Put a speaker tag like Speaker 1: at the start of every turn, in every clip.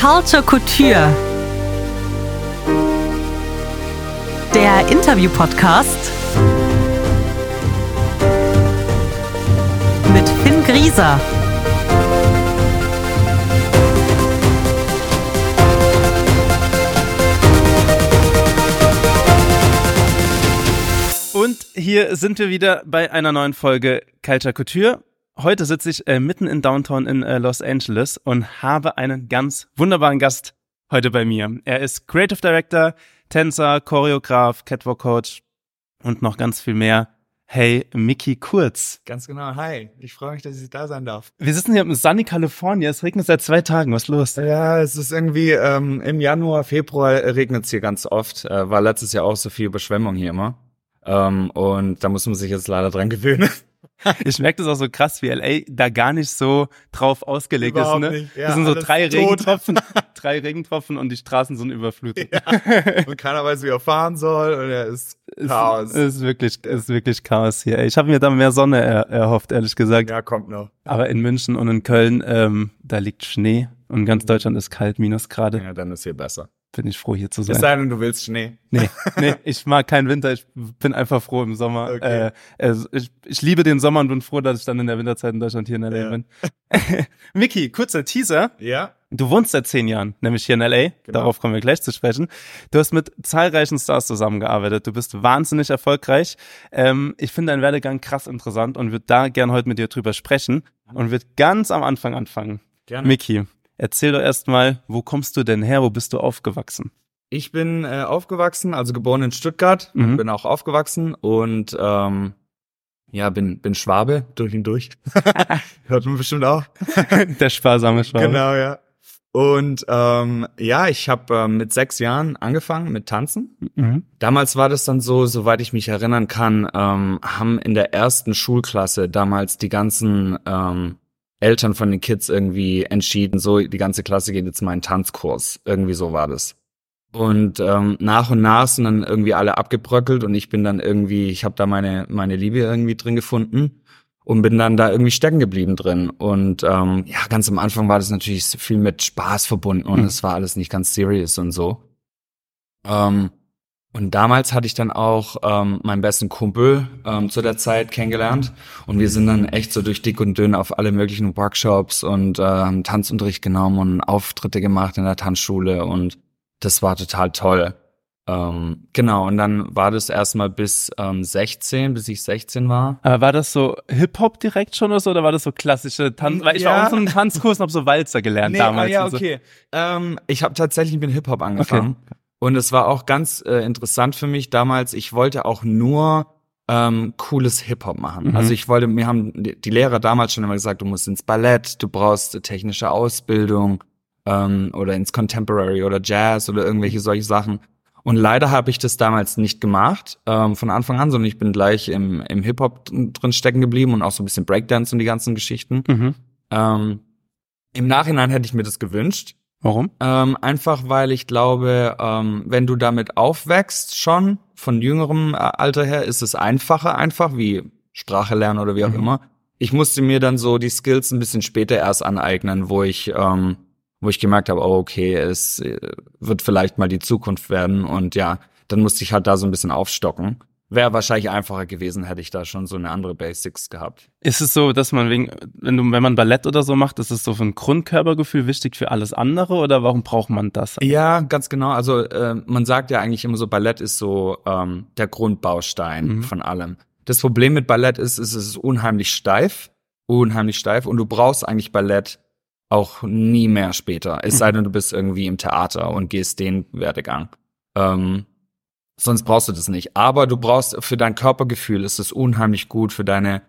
Speaker 1: Culture Couture. Der Interview-Podcast mit Finn Grieser.
Speaker 2: Und hier sind wir wieder bei einer neuen Folge Culture Couture. Heute sitze ich äh, mitten in Downtown in äh, Los Angeles und habe einen ganz wunderbaren Gast heute bei mir. Er ist Creative Director, Tänzer, Choreograf, Catwalk Coach und noch ganz viel mehr. Hey, Mickey Kurz.
Speaker 3: Ganz genau. Hi, ich freue mich, dass ich da sein darf.
Speaker 2: Wir sitzen hier im Sunny California. Es regnet seit zwei Tagen. Was ist los?
Speaker 3: Ja, es ist irgendwie ähm, im Januar, Februar regnet es hier ganz oft. Äh, war letztes Jahr auch so viel Überschwemmung hier immer. Ähm, und da muss man sich jetzt leider dran gewöhnen.
Speaker 2: Ich merke das auch so krass, wie LA da gar nicht so drauf ausgelegt
Speaker 3: Überhaupt
Speaker 2: ist. Ne?
Speaker 3: nicht. Ja,
Speaker 2: das sind so drei
Speaker 3: tot.
Speaker 2: Regentropfen, drei Regentropfen und die Straßen sind überflutet.
Speaker 3: Ja. Und keiner weiß, wie er fahren soll. Und er ist Chaos.
Speaker 2: Es ist wirklich, es ist wirklich Chaos hier. Ich habe mir da mehr Sonne er, erhofft, ehrlich gesagt.
Speaker 3: ja, kommt noch.
Speaker 2: Aber in München und in Köln, ähm, da liegt Schnee und ganz Deutschland ist kalt, Minusgrade.
Speaker 3: Ja, dann ist hier besser.
Speaker 2: Bin ich froh, hier zu
Speaker 3: Es
Speaker 2: sein.
Speaker 3: sei denn, du willst Schnee.
Speaker 2: Nee, nee, ich mag keinen Winter, ich bin einfach froh im Sommer.
Speaker 3: Okay.
Speaker 2: Äh, also ich, ich liebe den Sommer und bin froh, dass ich dann in der Winterzeit in Deutschland hier in LA
Speaker 3: Ja.
Speaker 2: bin. Mickey, kurzer Teaser.
Speaker 3: Ja?
Speaker 2: Du wohnst seit zehn Jahren, nämlich hier in LA.
Speaker 3: Genau.
Speaker 2: Darauf kommen wir gleich zu sprechen. Du hast mit zahlreichen Stars zusammengearbeitet. Du bist wahnsinnig erfolgreich. Ähm, ich finde deinen Werdegang krass interessant und würde da gern heute mit dir drüber sprechen und würde ganz am Anfang anfangen.
Speaker 3: Gerne.
Speaker 2: Mickey, erzähl doch erstmal, wo kommst du denn her? Wo bist du aufgewachsen?
Speaker 3: Ich bin äh, aufgewachsen, also geboren in Stuttgart,
Speaker 2: Mhm.
Speaker 3: bin auch aufgewachsen und ähm, ja, bin, bin Schwabe durch und durch. Hört man bestimmt auch.
Speaker 2: Der sparsame Schwabe.
Speaker 3: Genau, ja. Und ähm, ja, ich habe ähm, mit sechs Jahren angefangen mit Tanzen.
Speaker 2: Mhm.
Speaker 3: Damals war das dann so, soweit ich mich erinnern kann, ähm, haben in der ersten Schulklasse damals die ganzen ähm, Eltern von den Kids irgendwie entschieden, so die ganze Klasse geht jetzt mal in Tanzkurs. Irgendwie so war das. Und ähm, nach und nach sind dann irgendwie alle abgebröckelt und ich bin dann irgendwie, ich habe da meine meine Liebe irgendwie drin gefunden und bin dann da irgendwie stecken geblieben drin. Und ähm, ja, ganz am Anfang war das natürlich viel mit Spaß verbunden und
Speaker 2: Mhm.
Speaker 3: es war alles nicht ganz serious und so. Ähm, und damals hatte ich dann auch ähm, meinen besten Kumpel ähm, zu der Zeit kennengelernt und wir sind dann echt so durch dick und dünn auf alle möglichen Workshops und ähm, Tanzunterricht genommen und Auftritte gemacht in der Tanzschule und das war total toll. Ähm, genau, und dann war das erstmal bis ähm, 16, bis ich 16 war.
Speaker 2: Aber war das so Hip-Hop direkt schon oder so, oder war das so klassische Tanz? Weil ich war
Speaker 3: Ja.
Speaker 2: auch in so einem Tanzkurs und hab so Walzer gelernt damals.
Speaker 3: ah, ja,
Speaker 2: und so.
Speaker 3: okay. Ähm, ich habe tatsächlich mit Hip-Hop angefangen. Und es war auch ganz äh, interessant für mich damals. Ich wollte auch nur ähm, cooles Hip-Hop machen.
Speaker 2: Mhm.
Speaker 3: Also ich wollte, mir haben die, Lehrer damals schon immer gesagt, du musst ins Ballett, du brauchst technische Ausbildung ähm, oder ins Contemporary oder Jazz oder irgendwelche solche Sachen. Und leider habe ich das damals nicht gemacht, ähm, von Anfang an, sondern ich bin gleich im, im Hip-Hop drin stecken geblieben und auch so ein bisschen Breakdance und die ganzen Geschichten.
Speaker 2: Mhm.
Speaker 3: Ähm, Im Nachhinein hätte ich mir das gewünscht.
Speaker 2: Warum?
Speaker 3: Ähm, einfach weil ich glaube, ähm, wenn du damit aufwächst, schon von jüngerem äh, Alter her, ist es einfacher einfach, wie Sprache lernen oder wie auch
Speaker 2: Mhm.
Speaker 3: immer. Ich musste mir dann so die Skills ein bisschen später erst aneignen, wo ich, ähm, wo ich gemerkt habe, oh, okay, es äh, wird vielleicht mal die Zukunft werden und ja, dann musste ich halt da so ein bisschen aufstocken. Wäre wahrscheinlich einfacher gewesen, hätte ich da schon so eine andere Basics gehabt.
Speaker 2: Ist es so, dass man wegen, wenn du, wenn man Ballett oder so macht, ist es so für ein Grundkörpergefühl wichtig für alles andere oder warum braucht man das?
Speaker 3: Ja, ganz genau. Also äh, man sagt ja eigentlich immer so, Ballett ist so ähm, der Grundbaustein
Speaker 2: Mhm.
Speaker 3: von allem. Das Problem mit Ballett ist, es ist unheimlich steif, unheimlich steif und du brauchst eigentlich Ballett auch nie mehr später. Es
Speaker 2: Mhm.
Speaker 3: sei denn, du bist irgendwie im Theater und gehst den Werdegang. Ähm, sonst brauchst du das nicht. Aber du brauchst für dein Körpergefühl ist es unheimlich gut für deine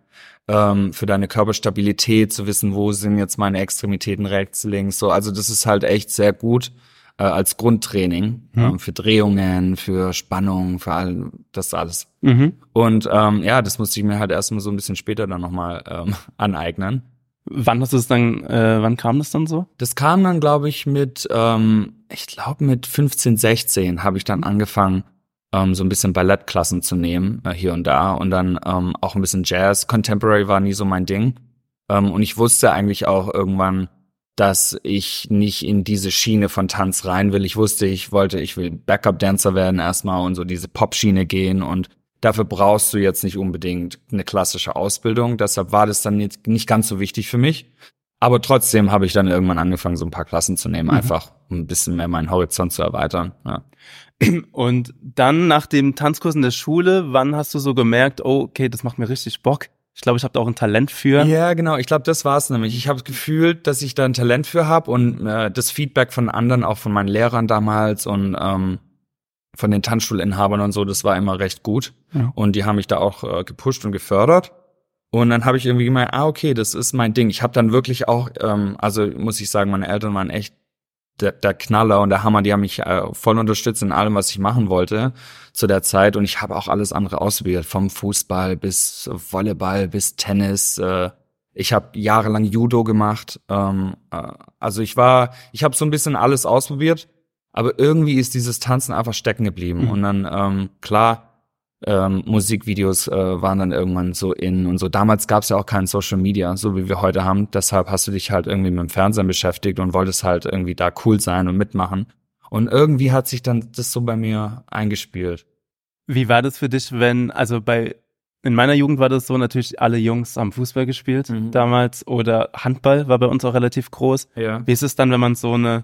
Speaker 3: ähm, für deine Körperstabilität zu wissen, wo sind jetzt meine Extremitäten rechts, links. So, also das ist halt echt sehr gut äh, als Grundtraining
Speaker 2: Mhm.
Speaker 3: ähm, für Drehungen, für Spannung, für all das alles.
Speaker 2: Mhm.
Speaker 3: Und ähm, ja, das musste ich mir halt erstmal so ein bisschen später dann nochmal ähm, aneignen.
Speaker 2: Wann hast du es dann, äh, wann kam das dann so?
Speaker 3: Das kam dann, glaube ich, mit, ähm, ich glaube mit 15, 16 habe ich dann angefangen, ähm, so ein bisschen Ballettklassen zu nehmen, äh, hier und da. Und dann ähm, auch ein bisschen Jazz. Contemporary war nie so mein Ding. Ähm, und ich wusste eigentlich auch irgendwann, dass ich nicht in diese Schiene von Tanz rein will. Ich wusste, ich wollte, ich will Backup-Dancer werden erstmal und so diese Pop-Schiene gehen und dafür brauchst du jetzt nicht unbedingt eine klassische Ausbildung. Deshalb war das dann jetzt nicht ganz so wichtig für mich. Aber trotzdem habe ich dann irgendwann angefangen, so ein paar Klassen zu nehmen,
Speaker 2: Mhm.
Speaker 3: einfach um ein bisschen mehr meinen Horizont zu erweitern. Ja.
Speaker 2: Und dann nach dem Tanzkurs in der Schule, wann hast du so gemerkt, oh, okay, das macht mir richtig Bock? Ich glaube, ich habe da auch ein Talent für.
Speaker 3: Ja, genau. Ich glaube, das war's nämlich. Ich habe gefühlt, dass ich da ein Talent für habe und äh, das Feedback von anderen, auch von meinen Lehrern damals und ähm, von den Tanzschulinhabern und so, das war immer recht gut.
Speaker 2: Ja.
Speaker 3: Und die haben mich da auch äh, gepusht und gefördert. Und dann habe ich irgendwie gemeint, ah, okay, das ist mein Ding. Ich habe dann wirklich auch, ähm, also muss ich sagen, meine Eltern waren echt der, der Knaller und der Hammer. Die haben mich äh, voll unterstützt in allem, was ich machen wollte zu der Zeit. Und ich habe auch alles andere ausprobiert, vom Fußball bis Volleyball bis Tennis. Äh, ich habe jahrelang Judo gemacht. Ähm, äh, also ich war, ich habe so ein bisschen alles ausprobiert. Aber irgendwie ist dieses Tanzen einfach stecken geblieben.
Speaker 2: Mhm.
Speaker 3: Und dann, ähm, klar, ähm, Musikvideos äh, waren dann irgendwann so in und so. Damals gab es ja auch kein Social Media, so wie wir heute haben. Deshalb hast du dich halt irgendwie mit dem Fernsehen beschäftigt und wolltest halt irgendwie da cool sein und mitmachen. Und irgendwie hat sich dann das so bei mir eingespielt.
Speaker 2: Wie war das für dich, wenn, also bei, in meiner Jugend war das so, natürlich alle Jungs haben Fußball gespielt
Speaker 3: Mhm.
Speaker 2: damals oder Handball war bei uns auch relativ groß.
Speaker 3: Ja.
Speaker 2: Wie ist es dann, wenn man so eine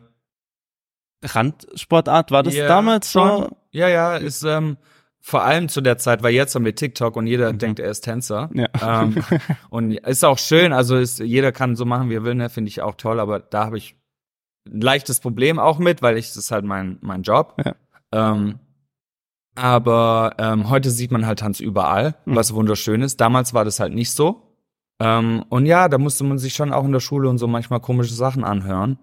Speaker 2: Randsportart, war das
Speaker 3: Ja,
Speaker 2: damals
Speaker 3: schon.
Speaker 2: so?
Speaker 3: Ja, ja, ist ähm, vor allem zu der Zeit, weil jetzt haben wir TikTok und jeder
Speaker 2: Mhm.
Speaker 3: denkt, er ist Tänzer.
Speaker 2: Ja.
Speaker 3: Ähm, und ist auch schön, also ist, jeder kann so machen, wie er will, ne, finde ich auch toll, aber da habe ich ein leichtes Problem auch mit, weil ich das ist halt mein, mein Job.
Speaker 2: Ja.
Speaker 3: Ähm, aber ähm, heute sieht man halt Tanz überall,
Speaker 2: Mhm.
Speaker 3: was wunderschön ist. Damals war das halt nicht so. Ähm, und ja, da musste man sich schon auch in der Schule und so manchmal komische Sachen anhören.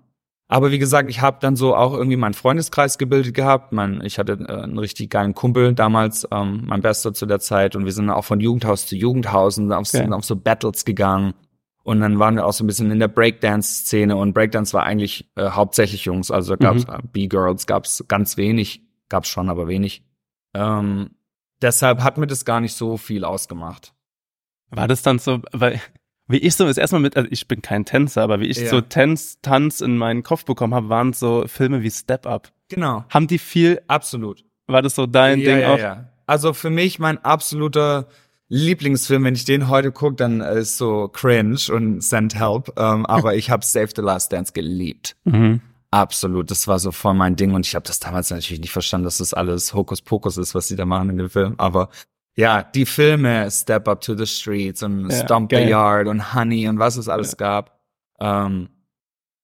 Speaker 3: Aber wie gesagt, ich habe dann so auch irgendwie meinen Freundeskreis gebildet gehabt. Mein, ich hatte äh, einen richtig geilen Kumpel damals, ähm, mein Bester zu der Zeit. Und wir sind auch von Jugendhaus zu Jugendhaus und auf, sind auf so Battles gegangen. Und dann waren wir auch so ein bisschen in der Breakdance-Szene. Und Breakdance war eigentlich äh, hauptsächlich Jungs. Also gab's äh, B-Girls, gab's ganz wenig. Gab's schon, aber wenig. Ähm, deshalb hat mir das gar nicht so viel ausgemacht.
Speaker 2: War das dann so, weil, wie ich so das erstmal mit, also ich bin kein Tänzer, aber wie ich
Speaker 3: Ja.
Speaker 2: so Tanz, Tanz in meinen Kopf bekommen habe, waren so Filme wie Step Up.
Speaker 3: Genau.
Speaker 2: Haben die viel,
Speaker 3: Absolut.
Speaker 2: war das so dein
Speaker 3: ja,
Speaker 2: Ding
Speaker 3: ja,
Speaker 2: auch?
Speaker 3: Ja. Also für mich mein absoluter Lieblingsfilm, wenn ich den heute gucke, dann ist so cringe und send help. Ähm, aber ich habe Save the Last Dance geliebt.
Speaker 2: Mhm.
Speaker 3: Absolut, das war so voll mein Ding und ich habe das damals natürlich nicht verstanden, dass das alles Hokuspokus ist, was sie da machen in dem Film. Aber ja, die Filme Step Up to the Streets und
Speaker 2: Ja,
Speaker 3: Stomp
Speaker 2: geil.
Speaker 3: the Yard und Honey und was es alles gab. Ähm,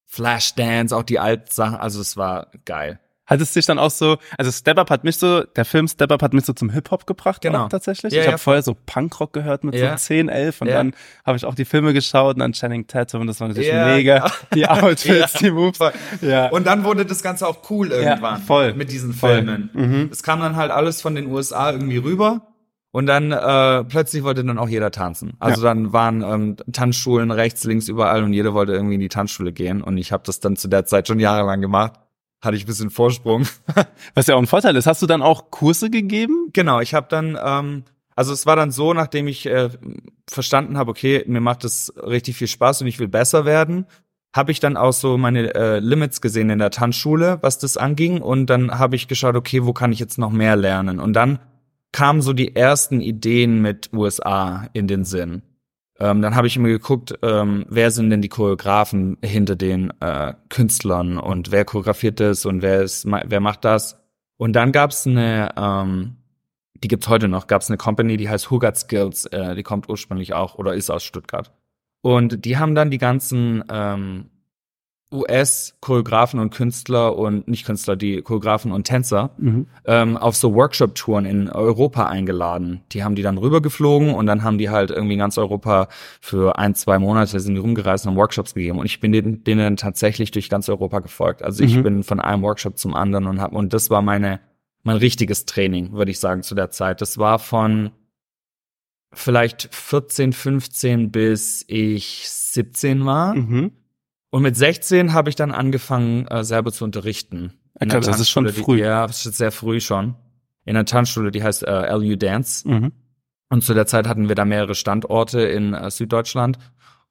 Speaker 3: Flashdance, auch die alten Sachen, also es war geil.
Speaker 2: Hat es dich dann auch so, also Step Up hat mich so, der Film Step Up hat mich so zum Hip-Hop gebracht
Speaker 3: Genau.
Speaker 2: auch tatsächlich.
Speaker 3: Ja,
Speaker 2: ich habe
Speaker 3: ja.
Speaker 2: vorher so Punkrock gehört mit
Speaker 3: Ja.
Speaker 2: so 10, 11 und
Speaker 3: Ja.
Speaker 2: dann habe ich auch die Filme geschaut und dann Channing Tatum und das war natürlich
Speaker 3: Ja.
Speaker 2: mega. Die Outfits,
Speaker 3: Ja.
Speaker 2: die Moves. Ja.
Speaker 3: Und dann wurde das Ganze auch cool irgendwann.
Speaker 2: voll.
Speaker 3: Mit diesen
Speaker 2: Voll.
Speaker 3: Filmen.
Speaker 2: Mhm.
Speaker 3: Es kam dann halt alles von den USA irgendwie rüber. Und dann äh, plötzlich wollte dann auch jeder tanzen. Also dann waren ähm, Tanzschulen rechts, links, überall und jeder wollte irgendwie in die Tanzschule gehen. Und ich habe das dann zu der Zeit schon jahrelang gemacht. Hatte ich ein bisschen Vorsprung.
Speaker 2: Was ja auch ein Vorteil ist. Hast du dann auch Kurse gegeben?
Speaker 3: genau, ich habe dann, ähm, also es war dann so, nachdem ich äh, verstanden habe, okay, mir macht es richtig viel Spaß und ich will besser werden, habe ich dann auch so meine äh, Limits gesehen in der Tanzschule, was das anging. Und dann habe ich geschaut, okay, wo kann ich jetzt noch mehr lernen? Und dann kamen so die ersten Ideen mit USA in den Sinn. Ähm, dann habe ich immer geguckt, ähm, wer sind denn die Choreografen hinter den äh, Künstlern und wer choreografiert das und wer ist, wer macht das? Und dann gab's eine, ähm, die gibt's heute noch, gab's eine Company, die heißt Hugat Skills, äh, die kommt ursprünglich auch oder ist aus Stuttgart. Und die haben dann die ganzen ähm, US-Choreografen und Künstler und nicht Künstler, die Choreografen und Tänzer ähm, auf so Workshop-Touren in Europa eingeladen. Die haben die dann rübergeflogen und dann haben die halt irgendwie in ganz Europa für ein, zwei Monate sind die rumgereist und haben Workshops gegeben. Und ich bin denen, denen tatsächlich durch ganz Europa gefolgt. Also ich
Speaker 2: Mhm.
Speaker 3: bin von einem Workshop zum anderen und hab, und das war meine, mein richtiges Training, würde ich sagen, zu der Zeit. Das war von vielleicht 14, 15 bis ich 17 war.
Speaker 2: Mhm.
Speaker 3: Und mit 16 habe ich dann angefangen, äh, selber zu unterrichten.
Speaker 2: Okay, das ist schon früh.
Speaker 3: Die, ja, das ist sehr früh schon. In der Tanzschule, die heißt äh, LU Dance.
Speaker 2: Mhm.
Speaker 3: Und zu der Zeit hatten wir da mehrere Standorte in äh, Süddeutschland.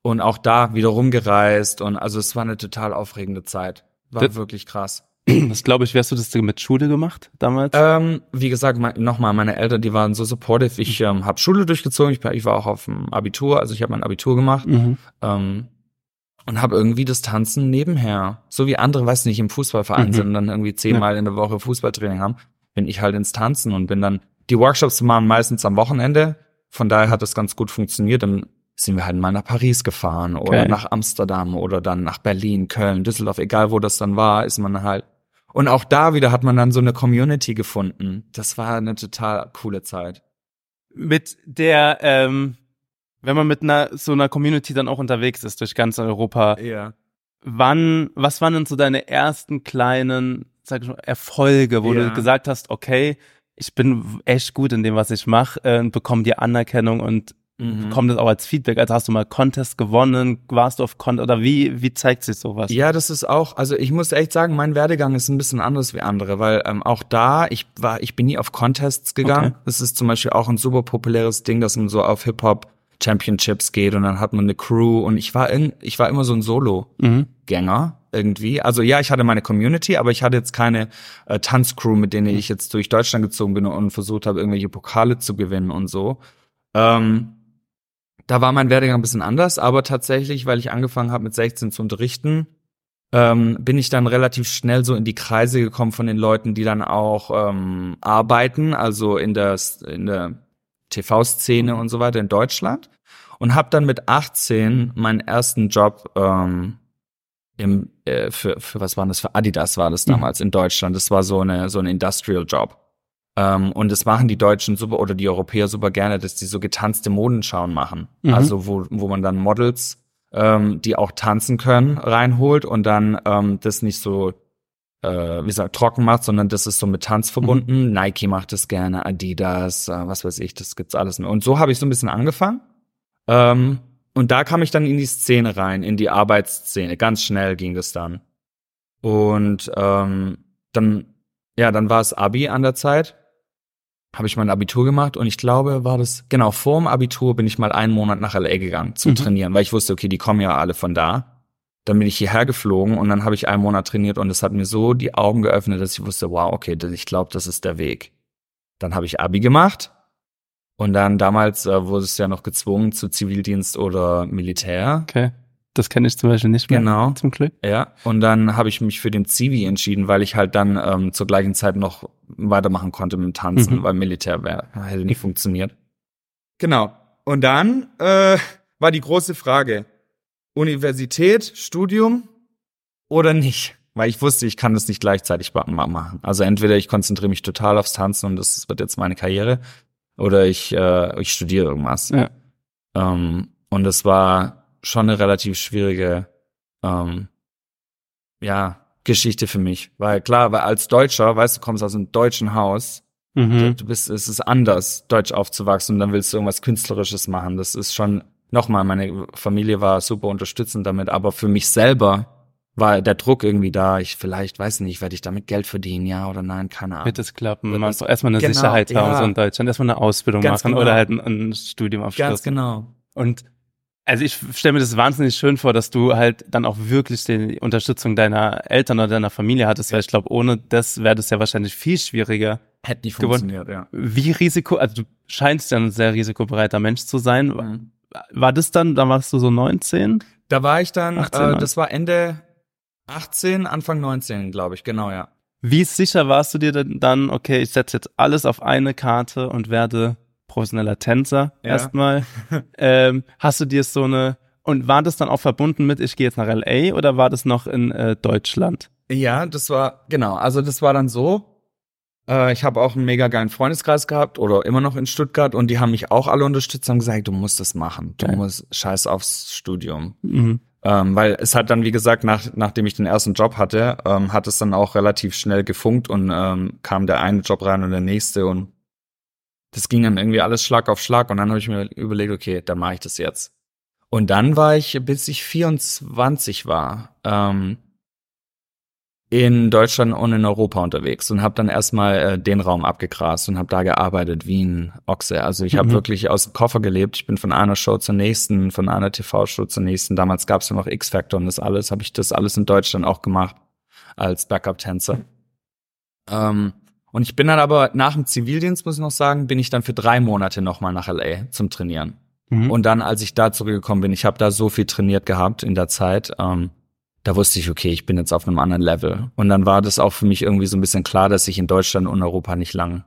Speaker 3: Und auch da wieder rumgereist und also es war eine total aufregende Zeit. War
Speaker 2: Das-
Speaker 3: wirklich krass.
Speaker 2: Das glaube ich, wie hast du das mit Schule gemacht damals?
Speaker 3: Ähm, wie gesagt, mein, nochmal, meine Eltern, die waren so supportive. Ich ähm, habe Schule durchgezogen, ich, ich war auch auf dem Abitur, also ich habe mein Abitur gemacht
Speaker 2: Mhm.
Speaker 3: ähm, und habe irgendwie das Tanzen nebenher, so wie andere, weiß nicht, im Fußballverein
Speaker 2: Mhm.
Speaker 3: sind und dann irgendwie zehnmal in der Woche Fußballtraining haben, bin ich halt ins Tanzen und bin dann, die Workshops waren meistens am Wochenende, von daher hat das ganz gut funktioniert. Dann sind wir halt mal nach Paris gefahren oder
Speaker 2: Geil.
Speaker 3: nach Amsterdam oder dann nach Berlin, Köln, Düsseldorf, egal wo das dann war, ist man halt. Und auch da wieder hat man dann so eine Community gefunden. Das war eine total coole Zeit.
Speaker 2: Mit der, ähm, wenn man mit einer so einer Community dann auch unterwegs ist durch ganz Europa,
Speaker 3: Ja.
Speaker 2: wann, was waren denn so deine ersten kleinen, sag ich mal, Erfolge, wo
Speaker 3: Ja.
Speaker 2: du gesagt hast, okay, ich bin echt gut in dem, was ich mache, äh, und bekomme die Anerkennung und
Speaker 3: Mhm.
Speaker 2: kommt das auch als Feedback? Also hast du mal Contest gewonnen, warst du auf Contest oder wie, wie zeigt sich sowas?
Speaker 3: Ja, das ist auch, also ich muss echt sagen, mein Werdegang ist ein bisschen anders wie andere, weil ähm, auch da, ich war, ich bin nie auf Contests gegangen.
Speaker 2: Okay.
Speaker 3: Das ist zum Beispiel auch ein super populäres Ding, dass man so auf Hip-Hop Championships geht und dann hat man eine Crew und ich war in, ich war immer so ein Solo-Gänger
Speaker 2: Mhm.
Speaker 3: irgendwie. Also ja, ich hatte meine Community, aber ich hatte jetzt keine äh, Tanzcrew, mit denen ich jetzt durch Deutschland gezogen bin und versucht habe, irgendwelche Pokale zu gewinnen und so. Ähm, da war mein Werdegang ein bisschen anders, aber tatsächlich, weil ich angefangen habe mit 16 zu unterrichten, ähm, bin ich dann relativ schnell so in die Kreise gekommen von den Leuten, die dann auch ähm, arbeiten, also in der, in der TV-Szene und so weiter in Deutschland. Und habe dann mit 18 meinen ersten Job ähm, im, äh, für, für was war das? Für Adidas war das
Speaker 2: Mhm.
Speaker 3: damals in Deutschland. Das war so eine so ein Industrial Job. Ähm, und das machen die Deutschen super oder die Europäer super gerne, dass die so getanzte Modenschauen machen.
Speaker 2: Mhm.
Speaker 3: Also wo, wo man dann Models, ähm, die auch tanzen können, reinholt und dann ähm, das nicht so äh, wie gesagt, trocken macht, sondern das ist so mit Tanz verbunden. Nike macht das gerne, Adidas, äh, was weiß ich, das gibt's alles. Und so habe ich so ein bisschen angefangen. Ähm, und da kam ich dann in die Szene rein, in die Arbeitsszene. Ganz schnell ging das dann. Und ähm, dann, ja, dann war es Abi an der Zeit. Habe ich mein Abitur gemacht und ich glaube, war das, genau, vor dem Abitur bin ich mal einen Monat nach LA gegangen zum
Speaker 2: Mhm.
Speaker 3: Trainieren, weil ich wusste, okay, die kommen ja alle von da. Dann bin ich hierher geflogen und dann habe ich einen Monat trainiert und es hat mir so die Augen geöffnet, dass ich wusste, wow, okay, ich glaube, das ist der Weg. Dann habe ich Abi gemacht und dann damals äh, wurde es ja noch gezwungen zu Zivildienst oder Militär.
Speaker 2: Okay. Das kenne ich zum Beispiel nicht mehr.
Speaker 3: Genau.
Speaker 2: Zum Glück.
Speaker 3: Ja, und dann habe ich mich für den Zivi entschieden, weil ich halt dann ähm, zur gleichen Zeit noch weitermachen konnte mit dem Tanzen,
Speaker 2: Mhm.
Speaker 3: weil Militär wär, hätte nicht funktioniert. Genau. Und dann äh, war die große Frage, Universität, Studium oder nicht? Weil ich wusste, ich kann das nicht gleichzeitig ma- ma- machen. Also entweder ich konzentriere mich total aufs Tanzen und das wird jetzt meine Karriere, oder ich, äh, ich studiere irgendwas.
Speaker 2: Ja.
Speaker 3: Ähm, und es war schon eine relativ schwierige, ähm, ja, Geschichte für mich. Weil klar, weil als Deutscher, weißt du, kommst aus einem deutschen Haus,
Speaker 2: Mhm.
Speaker 3: du bist, es ist anders, deutsch aufzuwachsen und dann willst du irgendwas Künstlerisches machen. Das ist schon, nochmal, meine Familie war super unterstützend damit, aber für mich selber war der Druck irgendwie da. Ich vielleicht, weiß nicht, werde ich damit Geld verdienen, ja oder nein, keine Ahnung.
Speaker 2: Wird es klappen? Man muss erstmal eine
Speaker 3: Genau,
Speaker 2: Sicherheit haben,
Speaker 3: ja.
Speaker 2: so in Deutschland. Erstmal eine Ausbildung
Speaker 3: Ganz
Speaker 2: machen
Speaker 3: genau.
Speaker 2: oder halt ein, ein Studium
Speaker 3: Ganz
Speaker 2: abschließen.
Speaker 3: genau.
Speaker 2: Und also ich stelle mir das wahnsinnig schön vor, dass du halt dann auch wirklich die Unterstützung deiner Eltern oder deiner Familie hattest, weil ich glaube, ohne das wäre das ja wahrscheinlich viel schwieriger.
Speaker 3: Hätte nicht
Speaker 2: Gewonnen.
Speaker 3: funktioniert, ja.
Speaker 2: Wie Risiko, also du scheinst ja ein sehr risikobereiter Mensch zu sein.
Speaker 3: Mhm.
Speaker 2: War das dann, da warst du so 19?
Speaker 3: Da war ich dann,
Speaker 2: 18,
Speaker 3: äh, das war Ende 18, Anfang 19, glaube ich, genau, ja.
Speaker 2: Wie sicher warst du dir denn dann, okay, ich setze jetzt alles auf eine Karte und werde professioneller Tänzer
Speaker 3: Ja.
Speaker 2: erstmal? ähm, hast du dir so eine, und war das dann auch verbunden mit, ich gehe jetzt nach LA oder war das noch in äh, Deutschland?
Speaker 3: Ja, das war, genau, also das war dann so, ich habe auch einen mega geilen Freundeskreis gehabt oder immer noch in Stuttgart und die haben mich auch alle unterstützt und gesagt, du musst das machen, du
Speaker 2: Geil.
Speaker 3: musst scheiß aufs Studium.
Speaker 2: Mhm.
Speaker 3: Ähm, weil es hat dann, wie gesagt, nach, nachdem ich den ersten Job hatte, ähm, hat es dann auch relativ schnell gefunkt und ähm, kam der eine Job rein und der nächste und das ging dann irgendwie alles Schlag auf Schlag und dann habe ich mir überlegt, okay, dann mache ich das jetzt. Und dann war ich, bis ich 24 war, ähm, in Deutschland und in Europa unterwegs und habe dann erstmal äh, den Raum abgegrast und habe da gearbeitet wie ein Ochse. Also ich habe
Speaker 2: Mhm.
Speaker 3: wirklich aus dem Koffer gelebt. Ich bin von einer Show zur nächsten, von einer TV-Show zur nächsten. Damals gab es ja noch X-Factor und das alles. Habe ich das alles in Deutschland auch gemacht als Backup-Tänzer. Ähm, und ich bin dann aber nach dem Zivildienst, muss ich noch sagen, bin ich dann für drei Monate nochmal nach LA zum Trainieren.
Speaker 2: Mhm.
Speaker 3: Und dann, als ich da zurückgekommen bin, ich habe da so viel trainiert gehabt in der Zeit, ähm, da wusste ich, okay, ich bin jetzt auf einem anderen Level. Und dann war das auch für mich irgendwie so ein bisschen klar, dass ich in Deutschland und Europa nicht lang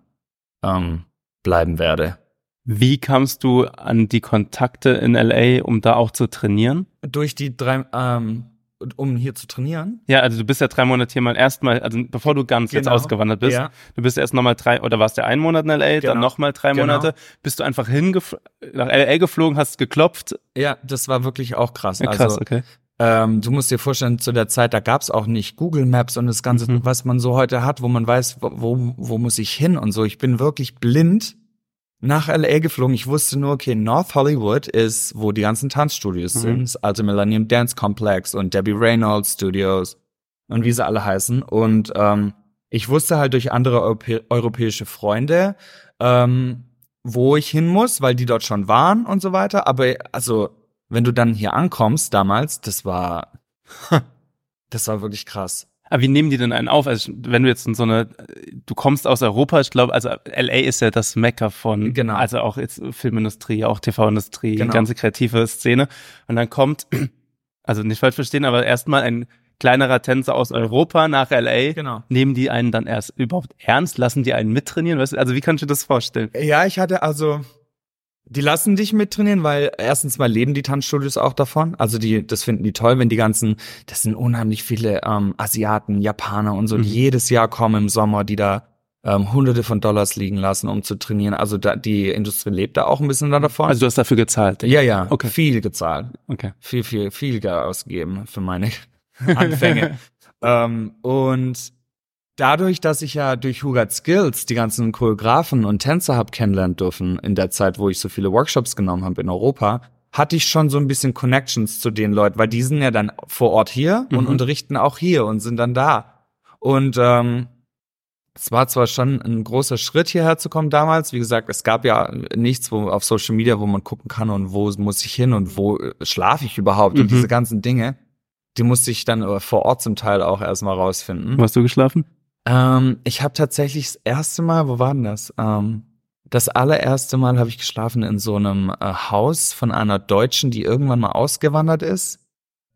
Speaker 3: ähm, bleiben werde.
Speaker 2: Wie kamst du an die Kontakte in LA, um da auch zu trainieren?
Speaker 3: Durch die drei, ähm, um hier zu trainieren.
Speaker 2: Ja, also du bist ja drei Monate hier mal erstmal, also bevor du ganz jetzt
Speaker 3: Genau.
Speaker 2: ausgewandert bist,
Speaker 3: Ja.
Speaker 2: du bist erst nochmal drei, oder warst ja einen Monat in LA, dann
Speaker 3: Genau.
Speaker 2: nochmal drei
Speaker 3: Genau.
Speaker 2: Monate, bist du einfach hingef nach LA geflogen, hast geklopft.
Speaker 3: Ja, das war wirklich auch krass.
Speaker 2: Ja, krass,
Speaker 3: also,
Speaker 2: okay.
Speaker 3: Ähm, du musst dir vorstellen, zu der Zeit, da gab's auch nicht Google Maps und das Ganze,
Speaker 2: Mhm.
Speaker 3: was man so heute hat, wo man weiß, wo, wo, muss ich hin und so. Ich bin wirklich blind nach LA geflogen. Ich wusste nur, okay, North Hollywood ist, wo die ganzen Tanzstudios
Speaker 2: Mhm.
Speaker 3: sind. Das alte Millennium Dance Complex und Debbie Reynolds Studios und wie sie alle heißen. Und ähm, ich wusste halt durch andere Europä europäische Freunde, ähm, wo ich hin muss, weil die dort schon waren und so weiter. Aber also, wenn du dann hier ankommst damals, das war, das war wirklich krass.
Speaker 2: Aber wie nehmen die denn einen auf? Also wenn du jetzt in so eine, du kommst aus Europa, ich glaube, also LA ist ja das Mekka von,
Speaker 3: Genau.
Speaker 2: also auch jetzt Filmindustrie, auch TV-Industrie,
Speaker 3: Genau.
Speaker 2: ganze kreative Szene. Und dann kommt, also nicht falsch verstehen, aber erstmal ein kleinerer Tänzer aus Europa nach LA.
Speaker 3: Genau.
Speaker 2: Nehmen die einen dann erst überhaupt ernst? Lassen die einen mittrainieren? Weißt du, also wie kannst du dir das vorstellen?
Speaker 3: Ja, ich hatte also, die lassen dich mittrainieren, weil erstens mal leben die Tanzstudios auch davon. Also die, das finden die toll, wenn die ganzen, das sind unheimlich viele ähm, Asiaten, Japaner und so, die
Speaker 2: Mhm.
Speaker 3: jedes Jahr kommen im Sommer, die da ähm, Hunderte von Dollars liegen lassen, um zu trainieren. Also da, die Industrie lebt da auch ein bisschen davon.
Speaker 2: Also du hast dafür gezahlt.
Speaker 3: ja, ja,
Speaker 2: Okay.
Speaker 3: viel gezahlt.
Speaker 2: Okay.
Speaker 3: viel, viel, viel ausgegeben für meine Anfänge. ähm, und dadurch, dass ich ja durch Hugat Skills die ganzen Choreografen und Tänzer hab kennenlernen dürfen in der Zeit, wo ich so viele Workshops genommen habe in Europa, hatte ich schon so ein bisschen Connections zu den Leuten, weil die sind ja dann vor Ort hier und
Speaker 2: Mhm.
Speaker 3: unterrichten auch hier und sind dann da. Und ähm, es war zwar schon ein großer Schritt hierher zu kommen damals. Wie gesagt, es gab ja nichts wo auf Social Media, wo man gucken kann und wo muss ich hin und wo äh, schlafe ich überhaupt
Speaker 2: Mhm.
Speaker 3: und diese ganzen Dinge. Die musste ich dann äh, vor Ort zum Teil auch erstmal rausfinden.
Speaker 2: Wo hast du geschlafen?
Speaker 3: Ähm, ich habe tatsächlich das erste Mal, wo war denn das? Ähm, das allererste Mal habe ich geschlafen in so einem äh, Haus von einer Deutschen, die irgendwann mal ausgewandert ist.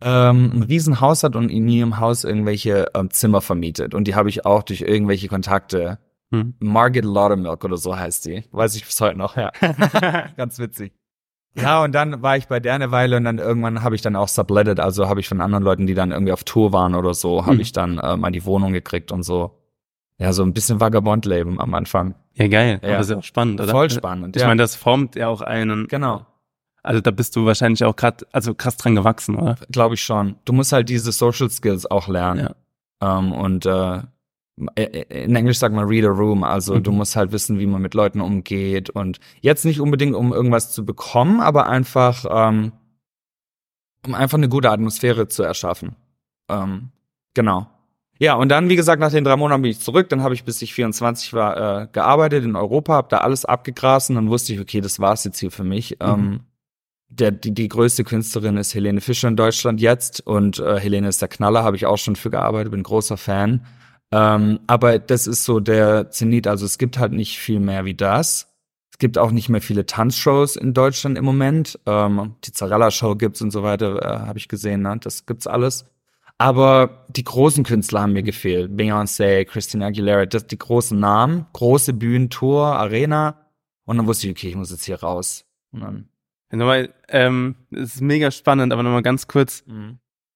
Speaker 3: Ähm, ein Riesenhaus hat und in ihrem Haus irgendwelche ähm, Zimmer vermietet. Und die habe ich auch durch irgendwelche Kontakte.
Speaker 2: Hm.
Speaker 3: Margaret Laudermilk oder so heißt die. Weiß ich bis heute noch, ja. Ganz witzig. Ja, und dann war ich bei der eine Weile und dann irgendwann habe ich dann auch subletted, also habe ich von anderen Leuten, die dann irgendwie auf Tour waren oder so, habe
Speaker 2: Hm.
Speaker 3: ich dann äh, mal die Wohnung gekriegt und so. Ja, so ein bisschen Vagabond-Leben am Anfang.
Speaker 2: Ja, geil.
Speaker 3: Ja.
Speaker 2: Aber ist ja auch spannend, oder?
Speaker 3: Voll spannend,
Speaker 2: Ich
Speaker 3: ja.
Speaker 2: meine, das formt ja auch einen.
Speaker 3: Genau,
Speaker 2: Also da bist du wahrscheinlich auch gerade, also krass dran gewachsen, oder?
Speaker 3: glaube ich schon. Du musst halt diese Social Skills auch lernen. Ähm, und äh, in Englisch sagt man read a room, also
Speaker 2: Mhm.
Speaker 3: du musst halt wissen, wie man mit Leuten umgeht und jetzt nicht unbedingt, um irgendwas zu bekommen, aber einfach, ähm, um einfach eine gute Atmosphäre zu erschaffen. Ähm, genau. Ja, und dann, wie gesagt, nach den drei Monaten bin ich zurück, dann habe ich, bis ich 24 war, äh, gearbeitet in Europa, habe da alles abgegrast und dann wusste ich, okay, das war's jetzt hier für mich.
Speaker 2: Mhm.
Speaker 3: Ähm, der, die, die größte Künstlerin ist Helene Fischer in Deutschland jetzt und äh, Helene ist der Knaller, habe ich auch schon für gearbeitet, bin großer Fan. Ähm, aber das ist so der Zenit, also es gibt halt nicht viel mehr wie das. Es gibt auch nicht mehr viele Tanzshows in Deutschland im Moment. Ähm, die Zarella-Show gibt's und so weiter, äh, habe ich gesehen, ne? das gibt's alles. Aber die großen Künstler haben mir gefehlt. Beyoncé, Christina Aguilera, das, die großen Namen, große Bühnentour, Arena. Und dann wusste ich, okay, ich muss jetzt hier raus. Und dann,
Speaker 2: Nochmal, ähm, es ist mega spannend, aber nochmal ganz kurz.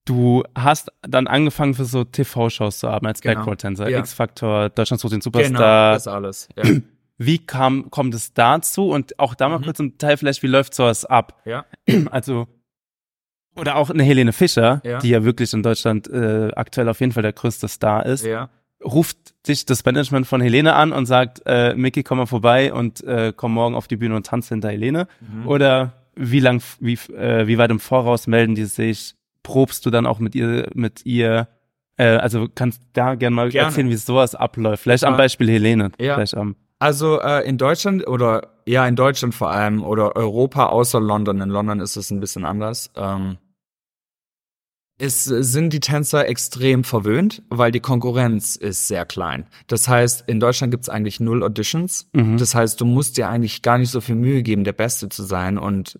Speaker 2: Du hast dann angefangen für so TV-Shows zu arbeiten als
Speaker 3: Genau.
Speaker 2: Backcourt-Tänzer.
Speaker 3: Ja.
Speaker 2: X-Factor, Deutschland sucht den
Speaker 3: Genau,
Speaker 2: Superstar.
Speaker 3: das alles. Ja.
Speaker 2: wie kam, kommt es dazu? Und auch da mal
Speaker 3: Mhm.
Speaker 2: kurz im Teil vielleicht, wie läuft sowas ab?
Speaker 3: ja.
Speaker 2: Also, oder auch eine Helene Fischer,
Speaker 3: Ja.
Speaker 2: die ja wirklich in Deutschland äh, aktuell auf jeden Fall der größte Star ist.
Speaker 3: Ja.
Speaker 2: ruft dich das Management von Helene an und sagt, äh, Mickey, komm mal vorbei und äh, komm morgen auf die Bühne und tanz hinter Helene?
Speaker 3: Mhm.
Speaker 2: Oder wie lang, wie, äh, wie weit im Voraus melden die sich? Probst du dann auch mit ihr, mit ihr Äh, also kannst da gerne mal
Speaker 3: Gerne.
Speaker 2: erzählen, wie sowas abläuft. Vielleicht am. Beispiel Helene.
Speaker 3: Ja.
Speaker 2: Vielleicht am
Speaker 3: Also äh, in Deutschland oder ja in Deutschland vor allem oder Europa außer London. In London ist es ein bisschen anders. Ähm, es sind die Tänzer extrem verwöhnt, weil die Konkurrenz ist sehr klein. Das heißt, in Deutschland gibt's eigentlich null Auditions.
Speaker 2: Mhm.
Speaker 3: Das heißt, du musst dir eigentlich gar nicht so viel Mühe geben, der Beste zu sein und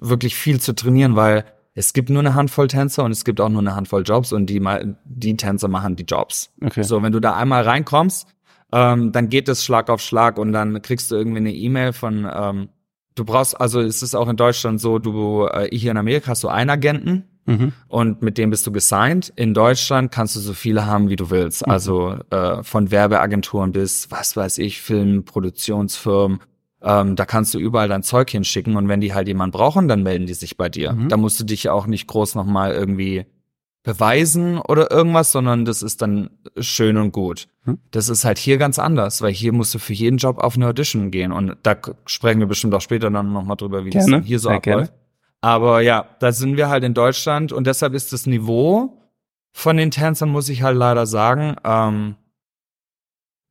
Speaker 3: wirklich viel zu trainieren, weil es gibt nur eine Handvoll Tänzer und es gibt auch nur eine Handvoll Jobs und die, die Tänzer machen die Jobs.
Speaker 2: Okay.
Speaker 3: So, wenn du da einmal reinkommst, ähm, dann geht es Schlag auf Schlag und dann kriegst du irgendwie eine E-Mail von, ähm, du brauchst, also es ist auch in Deutschland so, du, äh, hier in Amerika hast du einen Agenten
Speaker 2: Mhm.
Speaker 3: und mit dem bist du gesigned. In Deutschland kannst du so viele haben, wie du willst. Also äh, von Werbeagenturen bis, was weiß ich, Film, Produktionsfirmen. Ähm, da kannst du überall dein Zeug hinschicken und wenn die halt jemanden brauchen, dann melden die sich bei dir.
Speaker 2: Mhm.
Speaker 3: Da musst du dich auch nicht groß nochmal irgendwie beweisen oder irgendwas, sondern das ist dann schön und gut.
Speaker 2: Mhm.
Speaker 3: Das ist halt hier ganz anders, weil hier musst du für jeden Job auf eine Audition gehen und da sprechen wir bestimmt auch später dann nochmal drüber, wie
Speaker 2: Gerne,
Speaker 3: das hier so
Speaker 2: sehr gerne.
Speaker 3: abläuft. Aber ja, da sind wir halt in Deutschland und deshalb ist das Niveau von den Tänzern, muss ich halt leider sagen, ähm,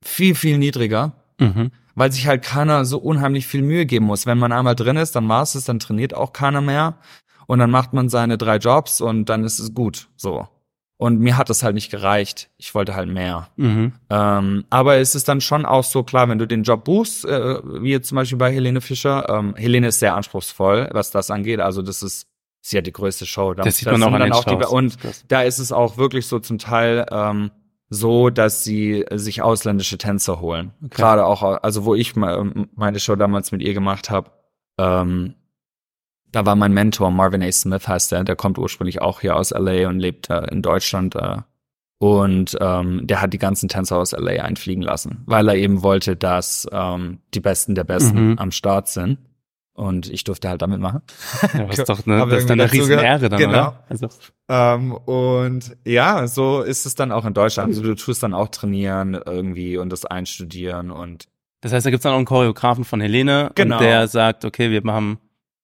Speaker 3: viel, viel niedriger,
Speaker 2: Mhm.
Speaker 3: Weil sich halt keiner so unheimlich viel Mühe geben muss. Wenn man einmal drin ist, dann war's es, dann trainiert auch keiner mehr und dann macht man seine drei Jobs und dann ist es gut, so. Und mir hat das halt nicht gereicht. Ich wollte halt mehr.
Speaker 2: Mhm.
Speaker 3: Ähm, aber es ist dann schon auch so klar, wenn du den Job buchst, äh, wie jetzt zum Beispiel bei Helene Fischer. Ähm, Helene ist sehr anspruchsvoll, was das angeht. Also das ist, ist ja die größte Show. Da,
Speaker 2: Das sieht man auch an den
Speaker 3: auch die. Und da ist es auch wirklich so zum Teil ähm, so, dass sie sich ausländische Tänzer holen. Gerade auch, also wo ich me- meine Show damals mit ihr gemacht habe, ähm, da war mein Mentor, Marvin A. Smith heißt der, der kommt ursprünglich auch hier aus LA und lebt äh, in Deutschland. Äh, und ähm, der hat die ganzen Tänzer aus LA einfliegen lassen, weil er eben wollte, dass ähm, die Besten der Besten
Speaker 2: Mhm.
Speaker 3: am Start sind. Und ich durfte halt damit machen.
Speaker 2: Ja, das ist doch eine,
Speaker 3: Hab
Speaker 2: das ist dann eine Riesenehre dann,
Speaker 3: Genau.
Speaker 2: oder? Also,
Speaker 3: Ähm, und ja, so ist es dann auch in Deutschland. Also du tust dann auch trainieren irgendwie und das einstudieren und
Speaker 2: das heißt, da gibt's dann auch einen Choreografen von Helene
Speaker 3: Genau.
Speaker 2: und der sagt, okay, wir machen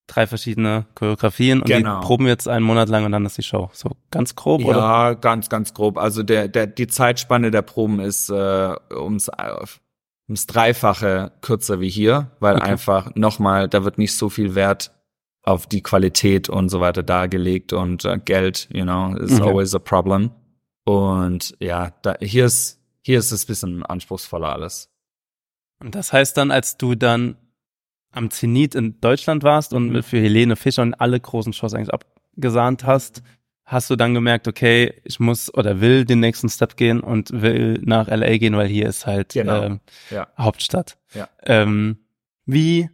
Speaker 2: drei verschiedene Choreografien und
Speaker 3: Genau.
Speaker 2: die proben wir jetzt einen Monat lang und dann ist die Show. So ganz grob, oder?
Speaker 3: ja, ganz, ganz grob. Also der, der, die Zeitspanne der Proben ist äh, ums, äh, ums Dreifache kürzer wie hier, weil
Speaker 2: Okay.
Speaker 3: einfach nochmal, da wird nicht so viel Wert auf die Qualität und so weiter dargelegt und äh, Geld, you know, is
Speaker 2: Okay.
Speaker 3: always a problem. Und ja, da, hier ist hier ist es ein bisschen anspruchsvoller alles.
Speaker 2: Und das heißt dann, als du dann am Zenit in Deutschland warst und
Speaker 3: Mhm.
Speaker 2: für Helene Fischer und alle großen Shows eigentlich abgesahnt hast, hast du dann gemerkt, okay, ich muss oder will den nächsten Step gehen und will nach LA gehen, weil hier ist halt
Speaker 3: Genau.
Speaker 2: ähm,
Speaker 3: Ja.
Speaker 2: Hauptstadt.
Speaker 3: Ja.
Speaker 2: Ähm, wie,